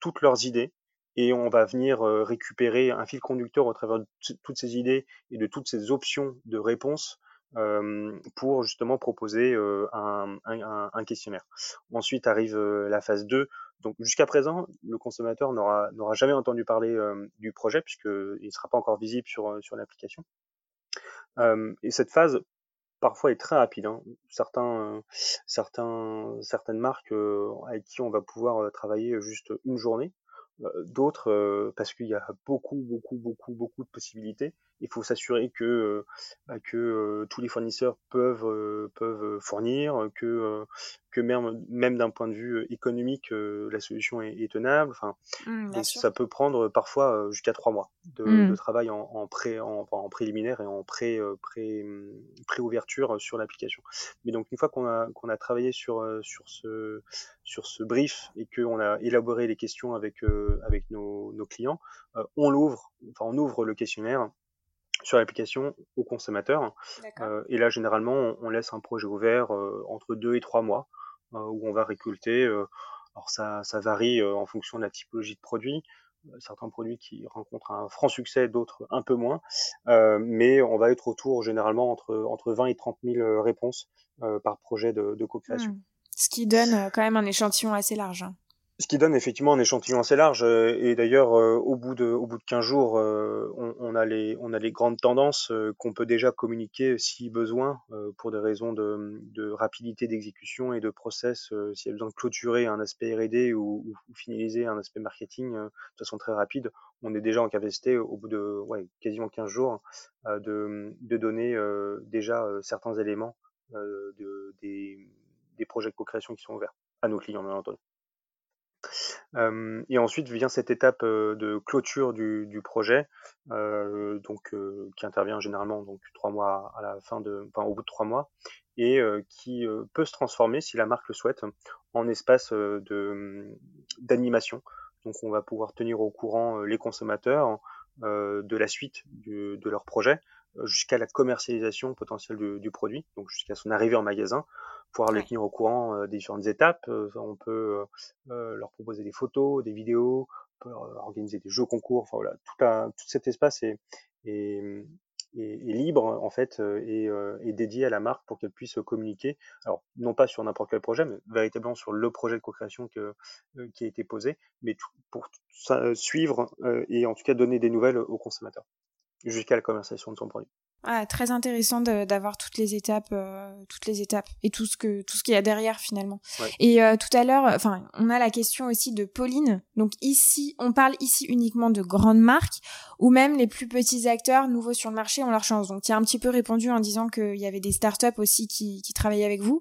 toutes leurs idées et on va venir récupérer un fil conducteur au travers de toutes ces idées et de toutes ces options de réponse pour justement proposer un, un, un, questionnaire. Ensuite arrive la phase 2 donc jusqu'à présent, le consommateur n'aura jamais entendu parler euh, du projet puisqu'il ne sera pas encore visible sur, euh, sur l'application. Euh, et cette phase parfois est très rapide. Hein. Certains, certains, certaines marques avec qui on va pouvoir travailler juste une journée d'autres parce qu'il y a beaucoup, beaucoup, beaucoup, beaucoup de possibilités. Il faut s'assurer que, bah, que tous les fournisseurs peuvent, peuvent fournir, que, que même, même d'un point de vue économique, la solution est, tenable. Enfin, mmh, ça peut prendre parfois jusqu'à trois mois de, mmh. travail en, en, pré, en, en, préliminaire et en pré, pré, pré ouverture sur l'application. Mais donc une fois qu'on a, qu'on a travaillé sur, sur, ce, sur ce brief et qu'on a élaboré les questions avec, avec nos, nos clients, on l'ouvre, enfin on ouvre le questionnaire sur l'application aux consommateurs. Euh, et là, généralement, on, laisse un projet ouvert euh, entre deux et trois mois euh, où on va récolter. alors ça, ça varie en fonction de la typologie de produit. Certains produits qui rencontrent un franc succès, d'autres un peu moins. mais on va être autour généralement entre, entre 20 et 30 000 réponses par projet de, de co-création. Hmm. Ce qui donne quand même un échantillon assez large. Hein. Ce qui donne effectivement un échantillon assez large. Euh, et d'ailleurs, euh, au bout de au bout de 15 jours, euh, on, a les on a les grandes tendances qu'on peut déjà communiquer si besoin pour des raisons de, de rapidité d'exécution et de process. S'il y a besoin de clôturer un aspect R&D ou, ou, finaliser un aspect marketing de façon très rapide, on est déjà en capacité au bout de ouais, quasiment 15 jours de, de donner déjà certains éléments de, des, des projets de co-création qui sont ouverts à nos clients, bien entendu et ensuite vient cette étape de clôture du, projet, qui intervient généralement donc trois mois au bout de trois mois, et qui peut se transformer si la marque le souhaite en espace d'animation. Donc on va pouvoir tenir au courant les consommateurs de la suite de leur projet jusqu'à la commercialisation potentielle du, produit, donc jusqu'à son arrivée en magasin, pouvoir les tenir au courant euh, des différentes étapes. Euh, on peut euh, leur proposer des photos, des vidéos, on peut organiser des jeux concours. Enfin voilà, tout, tout cet espace est, est, est, libre en fait et est dédié à la marque pour qu'elle puisse communiquer. Alors non pas sur n'importe quel projet, mais véritablement sur le projet de co-création qui a été posé, mais pour suivre et en tout cas donner des nouvelles aux consommateurs jusqu'à la commercialisation de son produit. Ah, très intéressant d'avoir toutes les étapes, euh, toutes les étapes et tout ce que tout ce qu'il y a derrière finalement. Et euh, tout à l'heure, enfin, on a la question aussi de Pauline. Donc ici, on parle ici uniquement de grandes marques ou même les plus petits acteurs nouveaux sur le marché ont leur chance. Donc tu as un petit peu répondu en disant qu'il y avait des startups aussi qui, qui travaillaient avec vous.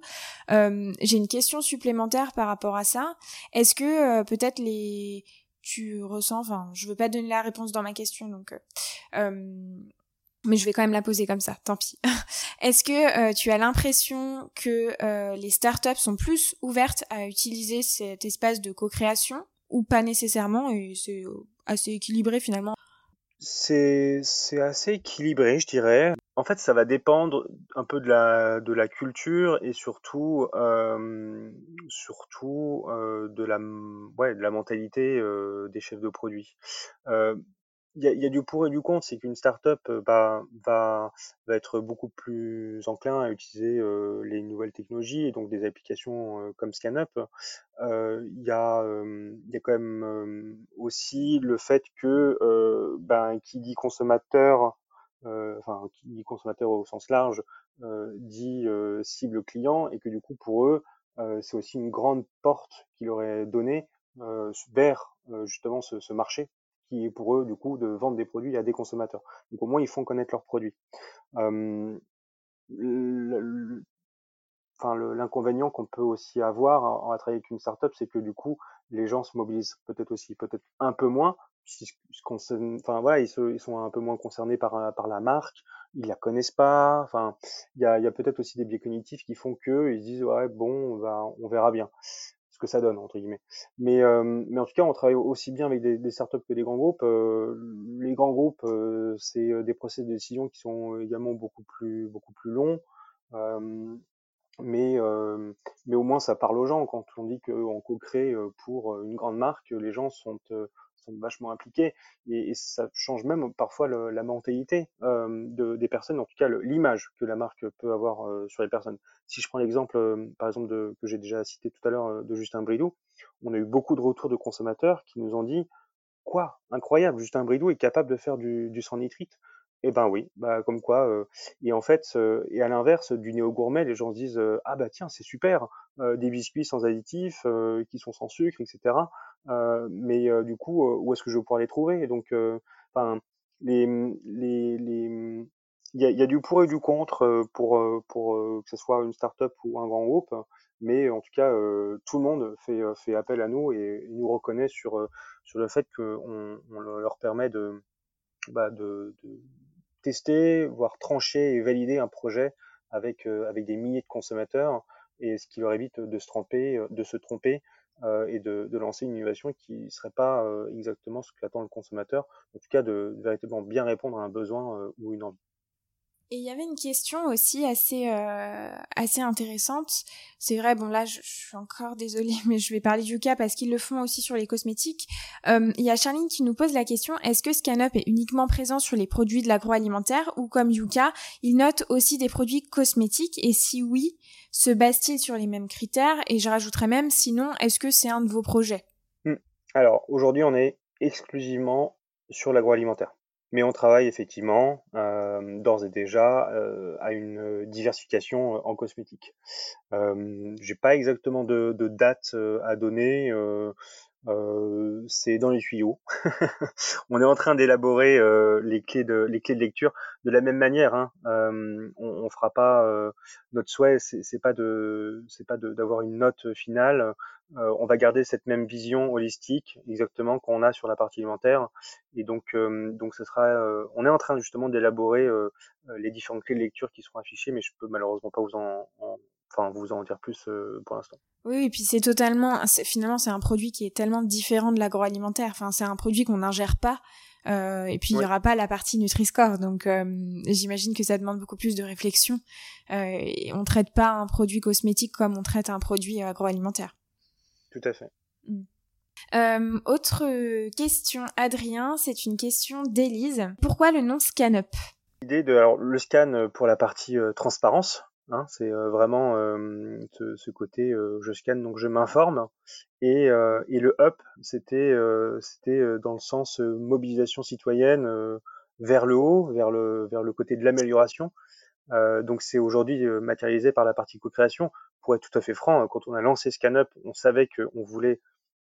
Euh, J'ai une question supplémentaire par rapport à ça. Est-ce que euh, peut-être les tu ressens, enfin, je veux pas donner la réponse dans ma question, donc, euh, euh, mais je vais quand même la poser comme ça, tant pis. <laughs> Est-ce que euh, tu as l'impression que les startups sont plus ouvertes à utiliser cet espace de co-création ou pas nécessairement c'est assez équilibré finalement? C'est assez équilibré, je dirais. En fait, ça va dépendre un peu de la de la culture et surtout euh, surtout euh, de la ouais de la mentalité euh, des chefs de produits. Il y a, du pour et du contre, c'est qu'une startup euh, va, va, être beaucoup plus enclin à utiliser euh, les nouvelles technologies et donc des applications euh, comme ScanUp. Il y, a, quand même aussi le fait que ben, qui dit consommateur, enfin qui dit consommateur au sens large, dit cible client et que du coup pour eux c'est aussi une grande porte qu'il aurait donnée vers justement ce marché qui est pour eux du coup de vendre des produits à des consommateurs. Donc au moins ils font connaître leurs produits. L'inconvénient qu'on peut aussi avoir en, travaillant avec une startup, c'est que du coup les gens se mobilisent peut-être aussi peut-être un peu moins, enfin voilà ils, sont un peu moins concernés par par la marque, ils la connaissent pas, enfin il y a, y a peut-être aussi des biais cognitifs qui font que ils se disent ouais bon on va on verra bien que ça donne entre guillemets. Mais euh, mais en tout cas, on travaille aussi bien avec des, startups que des grands groupes. Euh, les grands groupes, euh, c'est des procès de décision qui sont également beaucoup plus beaucoup plus longs. mais mais au moins ça parle aux gens quand on dit qu'on co-crée pour une grande marque, les gens sont vachement impliqués et, ça change même parfois la mentalité euh, de, des personnes, en tout cas l'image que la marque peut avoir euh, sur les personnes. Si je prends l'exemple, euh, par exemple, que j'ai déjà cité tout à l'heure de Justin Bridou, on a eu beaucoup de retours de consommateurs qui nous ont dit quoi? Incroyable, Justin Bridou est capable de faire du, sans nitrite. Eh ben oui, bah comme quoi. euh, et en fait, euh, et à l'inverse du néo gourmet, les gens se disent euh, ah bah tiens c'est super, euh, des biscuits sans additifs, euh, qui sont sans sucre, etc. Euh, mais euh, du coup, où est-ce que je vais pouvoir les trouver? Et donc, euh, les, les, les, il y a, y a du pour et du contre pour pour euh, que ce soit une start-up ou un grand groupe, mais en tout cas, euh, tout le monde fait fait appel à nous et nous reconnaît sur sur le fait qu'on on leur permet de bah, de, de tester, voire trancher et valider un projet avec, euh, avec des milliers de consommateurs et ce qui leur évite de se tromper, euh, de se tromper euh, et de, lancer une innovation qui ne serait pas exactement ce qu'attend le consommateur, en tout cas de, véritablement bien répondre à un besoin ou une envie. Et il y avait une question aussi assez euh, assez intéressante. C'est vrai, bon là, je, suis encore désolée, <laughs> mais je vais parler du cas parce qu'ils le font aussi sur les cosmétiques. Euh, il y a Charline qui nous pose la question est-ce que ScanUp est uniquement présent sur les produits de l'agroalimentaire ou comme Yuka, il note aussi des produits cosmétiques? Et si oui, se base-t-il sur les mêmes critères? Et je rajouterais même, sinon, est-ce que c'est un de vos projets? Hmm. Alors aujourd'hui, on est exclusivement sur l'agroalimentaire. Mais on travaille effectivement euh, d'ores et déjà euh, à une diversification euh, en cosmétique. Euh, J'ai pas exactement de, de date à donner. Euh, c'est dans les tuyaux. <laughs> on est en train d'élaborer euh, les clés de les clés de lecture de la même manière. Hein. Euh, on, on fera pas euh, notre souhait, c'est pas de c'est pas d'avoir une note finale. Euh, on va garder cette même vision holistique exactement qu'on a sur la partie alimentaire. Et donc donc ce sera. on est en train justement d'élaborer les différentes clés de lecture qui seront affichées, mais je peux malheureusement pas vous en, en enfin vous en dire plus euh, pour l'instant. Oui, et puis c'est totalement, finalement c'est un produit qui est tellement différent de l'agroalimentaire. Enfin, c'est un produit qu'on n'ingère pas. Euh, et puis il ouais. y aura pas la partie Nutri-Score, donc euh, j'imagine que ça demande beaucoup plus de réflexion. Euh, et on traite pas un produit cosmétique comme on traite un produit agroalimentaire. Tout à fait. Mm. Euh, autre question, Adrien, c'est une question d'Élise. Pourquoi le nom ScanUp L'idée de alors le scan pour la partie transparence, Hein, c'est euh, vraiment ce, côté je scanne donc je m'informe. Et, et le up c'était c'était dans le sens mobilisation citoyenne vers le haut vers le vers le côté de l'amélioration. Donc c'est aujourd'hui matérialisé par la partie co-création. Pour être tout à fait franc quand on a lancé ScanUp on savait qu'on voulait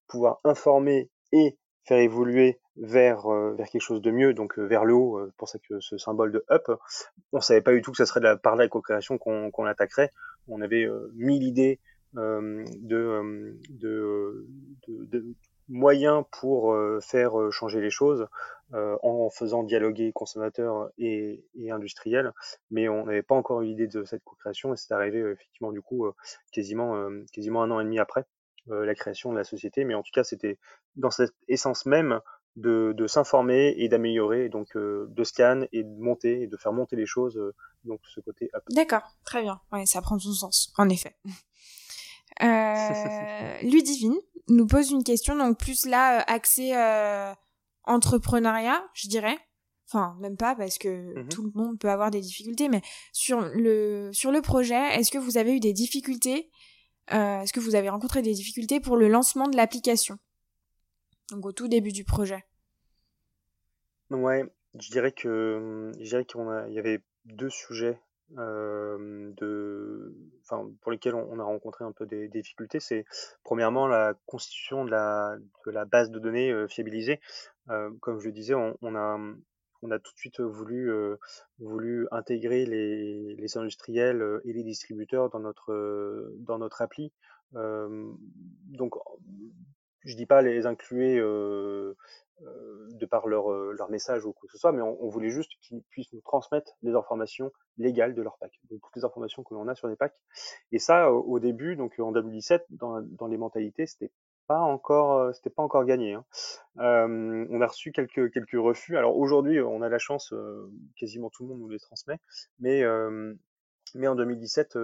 pouvoir informer et faire évoluer vers euh, vers quelque chose de mieux, donc euh, vers le haut. Euh, pour ça que ce symbole de up, on savait pas du tout que ça serait de la, par la co-création qu'on qu'on attaquerait. On avait mille idées de, de, de, de, moyens pour faire changer les choses en faisant dialoguer consommateurs et, et industriels, mais on n'avait pas encore eu l'idée de cette co-création et c'est arrivé effectivement du coup quasiment quasiment un an et demi après la création de la société, mais en tout cas c'était dans cette essence même de, de s'informer et d'améliorer, donc euh, de scan et de monter et de faire monter les choses, euh, donc ce côté. D'accord, très bien, ouais, ça prend son sens, en effet. <laughs> Euh, Ludivine nous pose une question, donc plus là, axée euh, entrepreneuriat, je dirais. Enfin, même pas parce que mm -hmm. tout le monde peut avoir des difficultés, mais sur le sur le projet, est-ce que vous avez eu des difficultés euh, Est-ce que vous avez rencontré des difficultés pour le lancement de l'application? Donc au tout début du projet. Ouais, je dirais que je dirais qu'il y avait deux sujets euh, pour lesquels on, a rencontré un peu des, difficultés. C'est premièrement la constitution de la base de données euh, fiabilisée. Comme je le disais, on, a on a tout de suite voulu intégrer les, industriels et les distributeurs dans notre appli. donc je dis pas les euh, de par leur, message ou quoi que ce soit, mais on, voulait juste qu'ils puissent nous transmettre les informations légales de leur pack, donc toutes les informations que l'on a sur les packs. Et ça, au, au début, donc en 2017, dans, dans les mentalités, c'était pas encore, c'était pas encore gagné. Hein. Euh, on a reçu quelques quelques refus. Alors aujourd'hui, on a la chance, quasiment tout le monde nous les transmet, mais mais en 2017,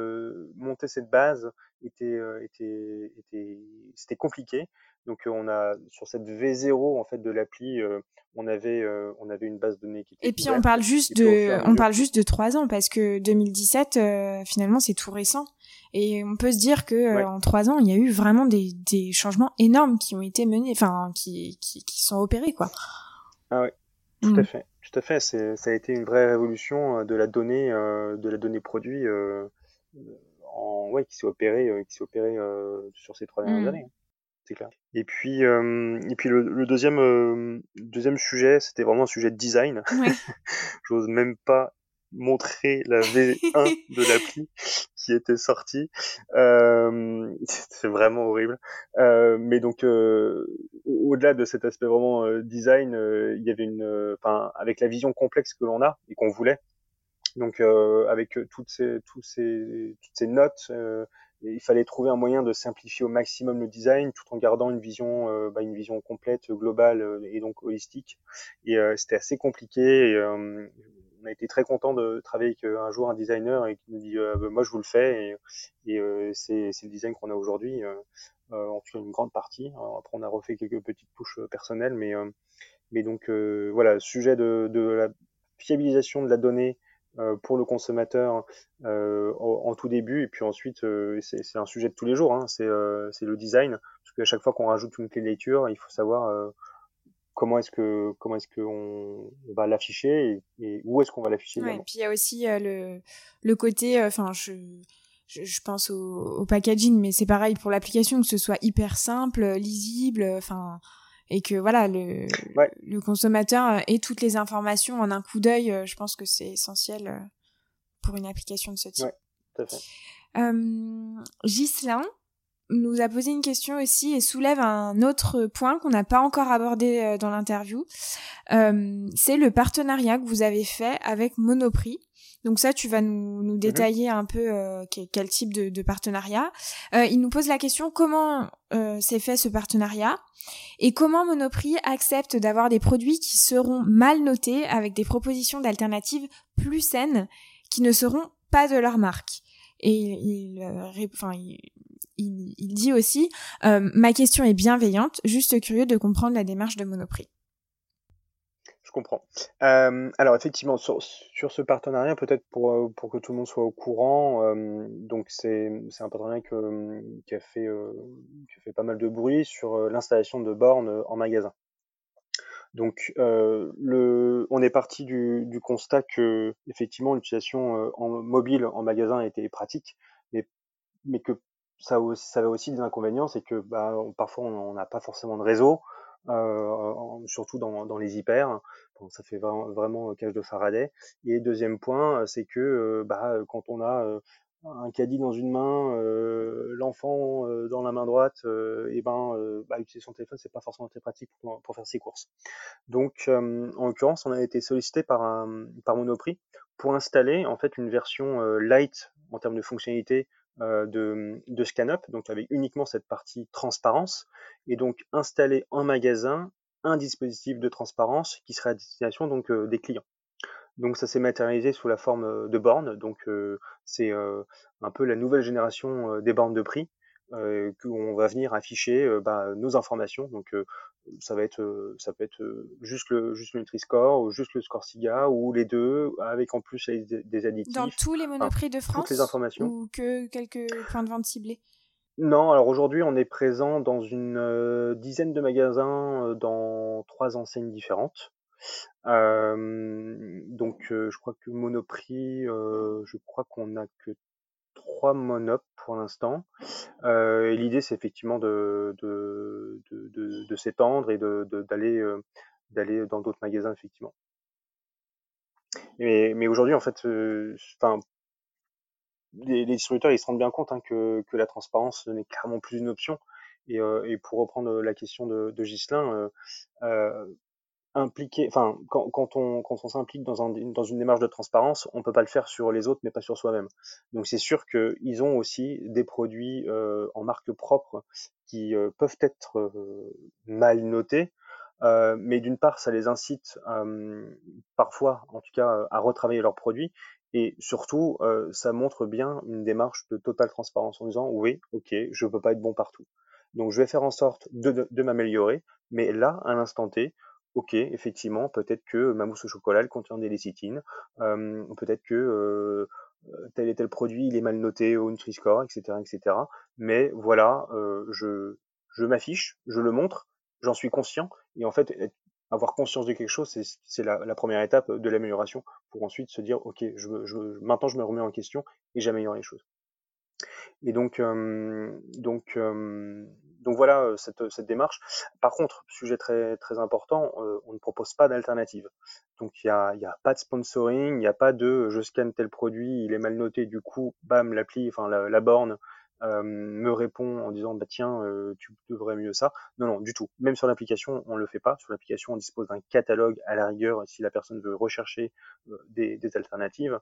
monter cette base était était était c'était compliqué. Donc on a sur cette V0 en fait de l'appli, euh, on avait euh, on avait une base de données qui était Et puis ouverte, on parle juste de on parle juste de trois ans parce que 2017 euh, finalement c'est tout récent et on peut se dire que ouais. en trois ans il y a eu vraiment des, des changements énormes qui ont été menés, enfin qui, qui, qui sont opérés quoi. Ah oui, tout mmh. à fait, tout à fait. C'est, ça a été une vraie révolution de la donnée, de la donnée produit, en, ouais, qui s'est opérée, qui s'est opérée sur ces trois dernières mmh. années. Hein. C'est clair. Et puis, et puis le, deuxième, deuxième sujet, c'était vraiment un sujet de design. Ouais. <laughs> J'ose même pas montrer la V1 <laughs> de l'appli qui était sortie. Euh, <laughs> c'est vraiment horrible. Euh, mais donc, euh, au-delà de cet aspect vraiment euh, design, euh, il y avait une, enfin, avec la vision complexe que l'on a et qu'on voulait. Donc, avec toutes ces, tous ces, toutes ces notes, il fallait trouver un moyen de simplifier au maximum le design tout en gardant une vision, bah, une vision complète, globale et donc holistique. Et c'était assez compliqué. Et, on a été très content de travailler avec euh, un jour un designer et qui nous dit euh, bah, moi je vous le fais et, euh, c'est, le design qu'on a aujourd'hui en tout une grande partie. Après on a refait quelques petites touches personnelles mais donc voilà sujet de, la fiabilisation de la donnée pour le consommateur en, tout début et puis ensuite c'est, un sujet de tous les jours hein, c'est le design. Parce qu'à chaque fois qu'on rajoute une clé de lecture il faut savoir comment est-ce que comment est-ce qu'on va l'afficher et, où est-ce qu'on va l'afficher ouais, et puis il y a aussi euh, le le côté euh, enfin je, je, pense au, packaging mais c'est pareil pour l'application que ce soit hyper simple lisible enfin et que voilà le le consommateur ait toutes les informations en un coup d'œil euh, je pense que c'est essentiel pour une application de ce type. Ouais, tout à fait. Euh, nous a posé une question aussi et soulève un autre point qu'on n'a pas encore abordé euh, dans l'interview. Euh, c'est le partenariat que vous avez fait avec Monoprix. Donc ça, tu vas nous, nous mhm. détailler un peu euh, quel, type de, de partenariat. Euh, il nous pose la question comment euh, s'est fait ce partenariat et comment Monoprix accepte d'avoir des produits qui seront mal notés avec des propositions d'alternatives plus saines qui ne seront pas de leur marque. Et il, enfin, il, il, dit aussi euh, Ma question est bienveillante, juste curieux de comprendre la démarche de Monoprix. Je comprends. Euh, alors effectivement, sur, ce partenariat, peut-être pour, euh, pour que tout le monde soit au courant, donc c'est un partenariat qui, a fait, qui a fait pas mal de bruit sur l'installation de bornes en magasin. Donc, le, on est parti du, du, constat que effectivement l'utilisation en mobile en magasin était pratique, mais, mais que ça, ça avait aussi des inconvénients, c'est que bah, parfois on n'a pas forcément de réseau, euh, surtout dans, dans, les hyper. ça fait vraiment, vraiment cage de Faraday. Et deuxième point, c'est que euh, bah, quand on a euh, un caddie dans une main, euh, l'enfant dans la main droite, et ben bah, utiliser son téléphone, c'est pas forcément très pratique pour, faire ses courses. Donc, en l'occurrence, on a été sollicité par, un, par Monoprix pour installer en fait une version light en termes de fonctionnalité euh, de, de ScanUp, donc avec uniquement cette partie transparence, et donc installer en magasin un dispositif de transparence qui serait à destination donc euh, des clients. Donc ça s'est matérialisé sous la forme euh, de bornes, donc c'est un peu la nouvelle génération des bornes de prix, euh, qu'on va venir afficher bah, nos informations. Donc ça va être ça peut être juste le juste le Nutri-Score ou juste le score SIGA ou les deux avec en plus des, additifs. Dans tous les monoprix de France toutes les informations. ou que quelques points de vente ciblés? Non, alors aujourd'hui on est présent dans une dizaine de magasins dans trois enseignes différentes. Donc je crois que Monoprix, je crois qu'on a que trois monop pour l'instant. Et l'idée, c'est effectivement de, s'étendre et d'aller dans d'autres magasins, effectivement. Mais, aujourd'hui, en fait, les, distributeurs, ils se rendent bien compte hein, que, la transparence n'est clairement plus une option. Et, pour reprendre la question de, Ghislain, impliqué, enfin, quand, quand, on, quand on s'implique dans, un, dans une démarche de transparence, on peut pas le faire sur les autres, mais pas sur soi-même. Donc c'est sûr qu'ils ont aussi des produits euh, en marque propre qui euh, peuvent être euh, mal notés, euh, mais d'une part, ça les incite parfois, en tout cas, à retravailler leurs produits, et surtout, ça montre bien une démarche de totale transparence en disant oui, ok, je peux pas être bon partout. Donc je vais faire en sorte de, de, de m'améliorer, mais là, à l'instant T, ok, effectivement, peut-être que ma mousse au chocolat contient des lécithines, peut-être que tel et tel produit il est mal noté au Nutri-Score, etc., etc. Mais voilà, je, je m'affiche, je le montre, j'en suis conscient, et en fait, avoir conscience de quelque chose, c'est la, la, première étape de l'amélioration pour ensuite se dire, ok, je, je, maintenant je me remets en question et j'améliore les choses. Et donc, donc, donc voilà cette, cette, démarche. Par contre, sujet très, très important, on ne propose pas d'alternative. Donc il n'y a, y a pas de sponsoring, il n'y a pas de je scanne tel produit, il est mal noté, du coup, bam, l'appli, enfin la, borne me répond en disant bah tiens tu devrais mieux ça. Non non du tout. Même sur l'application on le fait pas. Sur l'application on dispose d'un catalogue à la rigueur si la personne veut rechercher des, alternatives,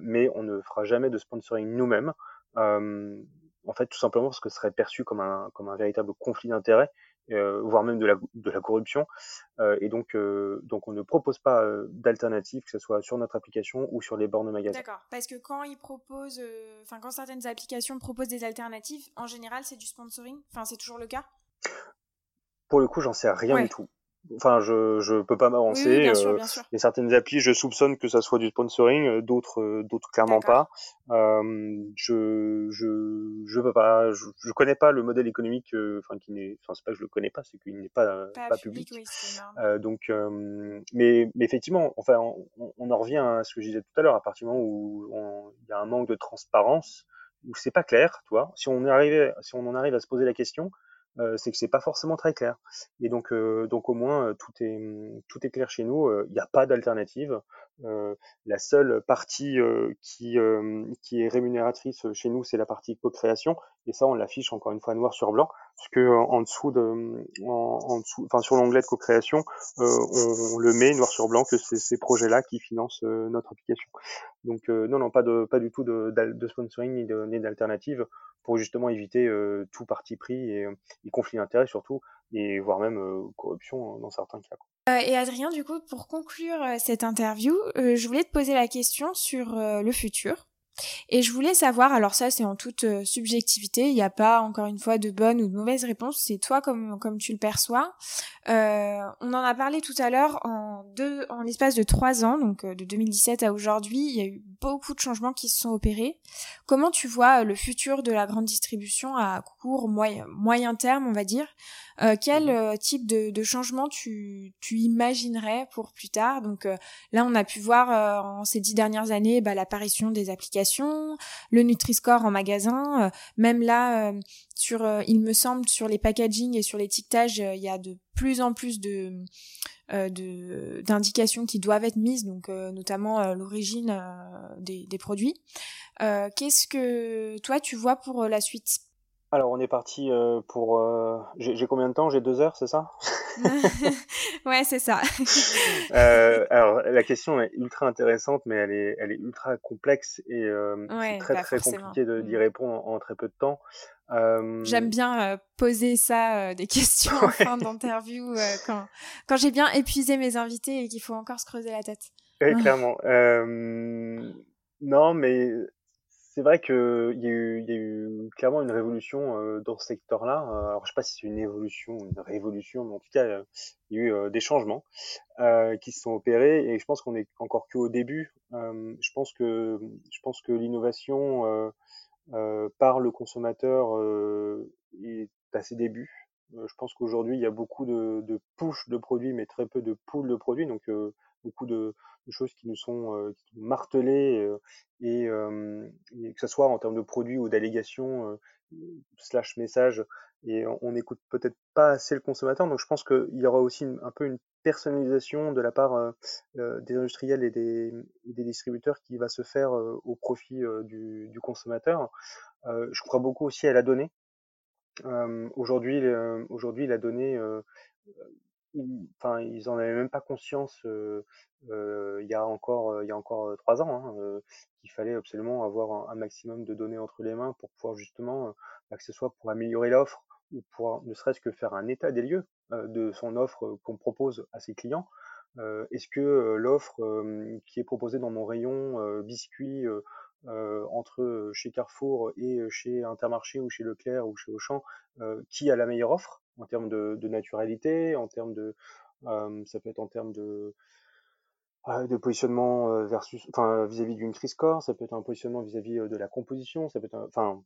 mais on ne fera jamais de sponsoring nous-mêmes. En fait tout simplement parce que ce serait perçu comme un comme un véritable conflit d'intérêts voire même de la, de la corruption. Et donc, donc, on ne propose pas d'alternative, que ce soit sur notre application ou sur les bornes magasins. D'accord, parce que quand ils proposent, enfin, quand certaines applications proposent des alternatives, en général, c'est du sponsoring? Enfin, c'est toujours le cas? Pour le coup, j'en sais rien du tout. Enfin, je je peux pas m'avancer. Oui, sûr, bien sûr. Et certaines applis, je soupçonne que ça soit du sponsoring, d'autres d'autres clairement pas. Euh, je je je peux pas. Je, je connais pas le modèle économique. Enfin, qui n'est. Enfin, c'est pas que je le connais pas, c'est qu'il n'est pas pas, public. Oui, euh, donc, mais mais effectivement, enfin, on, on, en revient à ce que je disais tout à l'heure. À partir du moment où il y a un manque de transparence, où c'est pas clair, tu vois. Si on arrive, si on en arrive à se poser la question euh, c'est que c'est pas forcément très clair. Et donc, euh, donc au moins euh, tout est tout est clair chez nous. Il n'y a pas d'alternative. la seule partie qui qui est rémunératrice chez nous, c'est la partie co-création. Et ça, on l'affiche encore une fois noir sur blanc, parce que en dessous de en, en dessous, enfin sur l'onglet de co-création, on, on, le met noir sur blanc que c'est ces projets-là qui financent notre application. Donc non, non, pas de pas du tout de, de sponsoring ni d'alternative pour justement éviter euh, tout parti pris et, euh, conflit d'intérêts surtout, et voire même euh, corruption dans certains cas. et Adrien, du coup, pour conclure cette interview, je voulais te poser la question sur le futur. Et je voulais savoir, alors ça c'est en toute subjectivité, il n'y a pas encore une fois de bonne ou de mauvaise réponse, c'est toi comme comme tu le perçois. Euh, on en a parlé tout à l'heure en deux, en l'espace de trois ans, donc de 2017 à aujourd'hui, il y a eu beaucoup de changements qui se sont opérés. Comment tu vois le futur de la grande distribution à court, moyen, moyen terme, on va dire? Euh, Quel mhm. euh, type de, de changement tu, tu imaginerais pour plus tard? Donc là, on a pu voir en ces dix dernières années bah, l'apparition des applications, le Nutri-Score en magasin, même là sur, il me semble, sur les packaging et sur l'étiquetage, il y a de plus en plus de euh, d'indications qui doivent être mises, donc euh, notamment euh, l'origine des, produits. Qu'est-ce que toi tu vois pour la suite? Alors on est parti pour. J'ai combien de temps? J'ai deux heures, c'est ça? <laughs> Ouais, c'est ça. <laughs> alors la question est ultra intéressante, mais elle est, elle est ultra complexe et c'est très bah, très compliqué d'y mm. répondre en, très peu de temps. J'aime bien poser ça, des <laughs> questions en fin d'interview, quand, quand j'ai bien épuisé mes invités et qu'il faut encore se creuser la tête. Oui, clairement. non, mais c'est vrai qu'il y, a eu, y a eu clairement une révolution dans ce secteur-là. Alors, je sais pas si c'est une évolution ou une révolution, mais en tout cas, il y a eu des changements qui se sont opérés et je pense qu'on est encore qu'au début. je pense que l'innovation euh, par le consommateur euh, est à ses débuts. Euh, je pense qu'aujourd'hui, il y a beaucoup de, push de produits, mais très peu de pull de produits. Donc, beaucoup de, choses qui nous sont, martelées et, que ce soit en termes de produits ou d'allégations slash messages et on n'écoute peut-être pas assez le consommateur. Donc je pense qu'il y aura aussi un peu une personnalisation de la part des industriels et des, distributeurs qui va se faire au profit du, du, consommateur. je crois beaucoup aussi à la donnée. aujourd'hui, aujourd'hui, la donnée, enfin, ils en avaient même pas conscience il y a encore, trois ans, hein, qu'il fallait absolument avoir un, maximum de données entre les mains pour pouvoir justement, bah, que soit pour améliorer l'offre ou pour ne serait-ce que faire un état des lieux de son offre qu'on propose à ses clients. Est-ce que l'offre qui est proposée dans mon rayon biscuits entre chez Carrefour et chez Intermarché ou chez Leclerc ou chez Auchan, qui a la meilleure offre? En termes de, de naturalité, en termes de, ça peut être en termes de de positionnement versus, enfin vis-à-vis d'une crise score, ça peut être un positionnement vis-à-vis de la composition, ça peut être, enfin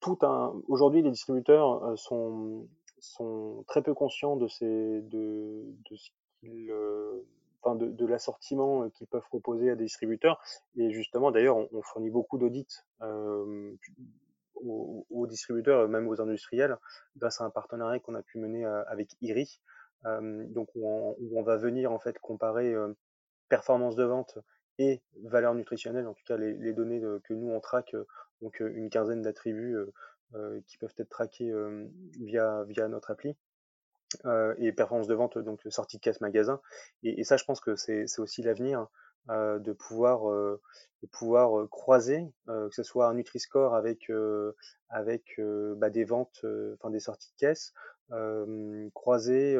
tout un. Aujourd'hui, les distributeurs sont sont très peu conscients de, ces, de, de ce enfin de, l'assortiment qu'ils peuvent proposer à des distributeurs. Et justement, d'ailleurs, on, fournit beaucoup d'audits aux, distributeurs, même aux industriels, grâce à un partenariat qu'on a pu mener avec IRI. donc, où on, va venir en fait comparer performance de vente et valeur nutritionnelle, en tout cas les, données que nous on traque, donc une quinzaine d'attributs qui peuvent être traqués via, via notre appli. et performance de vente, donc sortie de caisse magasin. Et, ça, je pense que c'est aussi l'avenir de pouvoir, de pouvoir croiser, que ce soit un Nutri-Score avec, avec bah, des ventes, enfin des sorties de caisse, croiser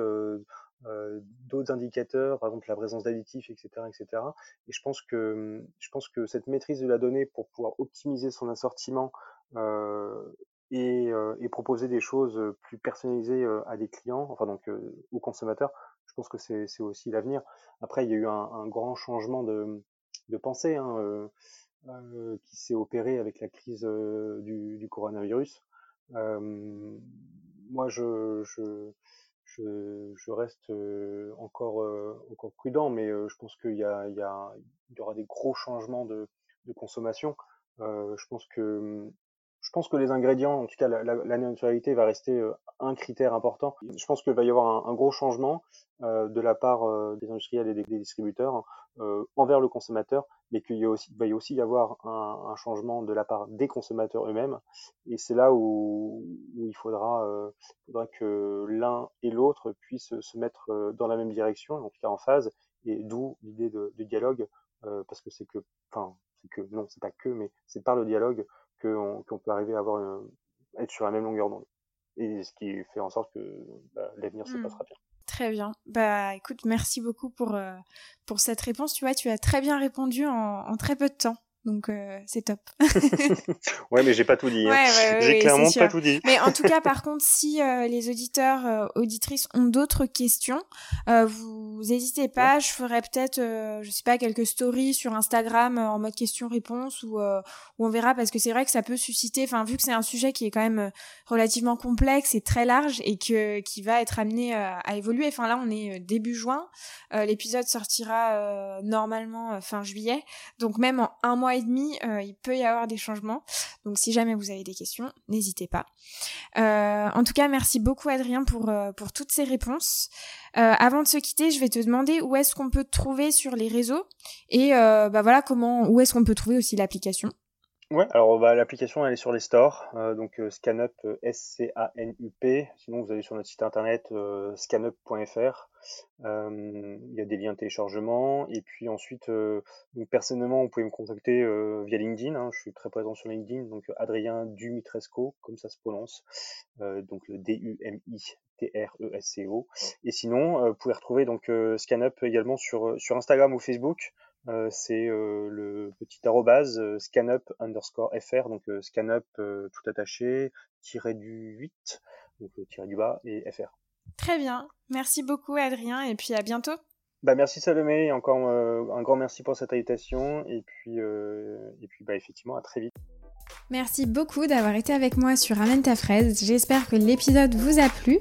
euh, d'autres indicateurs, par exemple la présence d'additifs, etc., etc. Et je pense que je pense que cette maîtrise de la donnée pour pouvoir optimiser son assortiment euh, euh, et, proposer des choses plus personnalisées à des clients, enfin donc aux consommateurs, je pense que c'est aussi l'avenir. Après, il y a eu un, grand changement de, pensée hein, qui s'est opéré avec la crise du, du, coronavirus. moi, je, reste encore, encore prudent, mais je pense qu'il y, aura des gros changements de, consommation. je pense que je pense que les ingrédients, en tout cas la, la, la naturalité va rester un critère important. Je pense qu'il va y avoir un, gros changement euh, de la part euh, des industriels et des, distributeurs euh, envers le consommateur, mais qu'il va y aussi y avoir un, un, changement de la part des consommateurs eux-mêmes. Et c'est là où, où, il faudra, faudra que l'un et l'autre puissent se mettre dans la même direction, en tout cas en phase, et d'où l'idée de, de, dialogue, parce que c'est que, enfin, c'est que, non, c'est pas que, mais c'est par le dialogue qu'on peut arriver à avoir être sur la même longueur d'onde. Et ce qui fait en sorte que bah, l'avenir se mmh. passera bien. Très bien. Bah écoute, merci beaucoup pour, euh, pour cette réponse. Tu vois, tu as très bien répondu en très peu de temps. Donc euh, c'est top. <laughs> ouais, mais j'ai pas tout dit. Hein. j'ai clairement pas tout dit. mais en tout cas, <laughs> par contre, si euh, les auditeurs, euh, auditrices ont d'autres questions, vous n'hésitez pas. Je ferai peut-être, je sais pas, quelques stories sur Instagram en mode question-réponse ou, ou on verra parce que c'est vrai que ça peut susciter. Enfin, vu que c'est un sujet qui est quand même relativement complexe et très large et que qui va être amené à évoluer. Enfin là, on est début juin. L'épisode sortira normalement fin juillet. Donc même en un mois et demi, euh, il peut y avoir des changements. Donc si jamais vous avez des questions, n'hésitez pas. Euh, en tout cas, merci beaucoup Adrien pour, euh, toutes ces réponses. avant de se quitter, je vais te demander où est-ce qu'on peut te trouver sur les réseaux et bah voilà comment où est-ce qu'on peut trouver aussi l'application. Ouais, alors bah, l'application est sur les stores, donc ScanUp S-C-A-N-U-P. Sinon vous allez sur notre site internet scanup.fr. Il y a des liens de téléchargement. Et puis ensuite, personnellement, vous pouvez me contacter via LinkedIn. Hein. je suis très présent sur LinkedIn, donc Adrien Dumitresco, comme ça se prononce. donc le D-U-M-I-T-R-E-S-C-O. Et sinon, vous pouvez retrouver donc ScanUp également sur Instagram ou Facebook. C'est le petit arrobase scanup underscore fr, donc scanup tout attaché, tiré du 8, donc tiré du bas et fr. Très bien. Merci beaucoup, Adrien, et puis à bientôt. Bah, merci Salomé, et encore euh, un grand merci pour cette invitation, et puis, euh, et puis bah, effectivement, à très vite. Merci beaucoup d'avoir été avec moi sur Ramène ta fraise. J'espère que l'épisode vous a plu.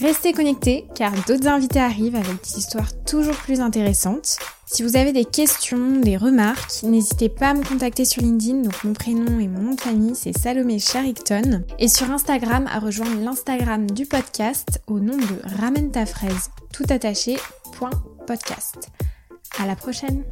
Restez connectés car d'autres invités arrivent avec des histoires toujours plus intéressantes. Si vous avez des questions, des remarques, n'hésitez pas à me contacter sur LinkedIn. Donc mon prénom et mon nom de famille c'est Salomé Charicton. Et sur Instagram à rejoindre l'Instagram du podcast au nom de Ramène ta tout attaché. Podcast. À la prochaine!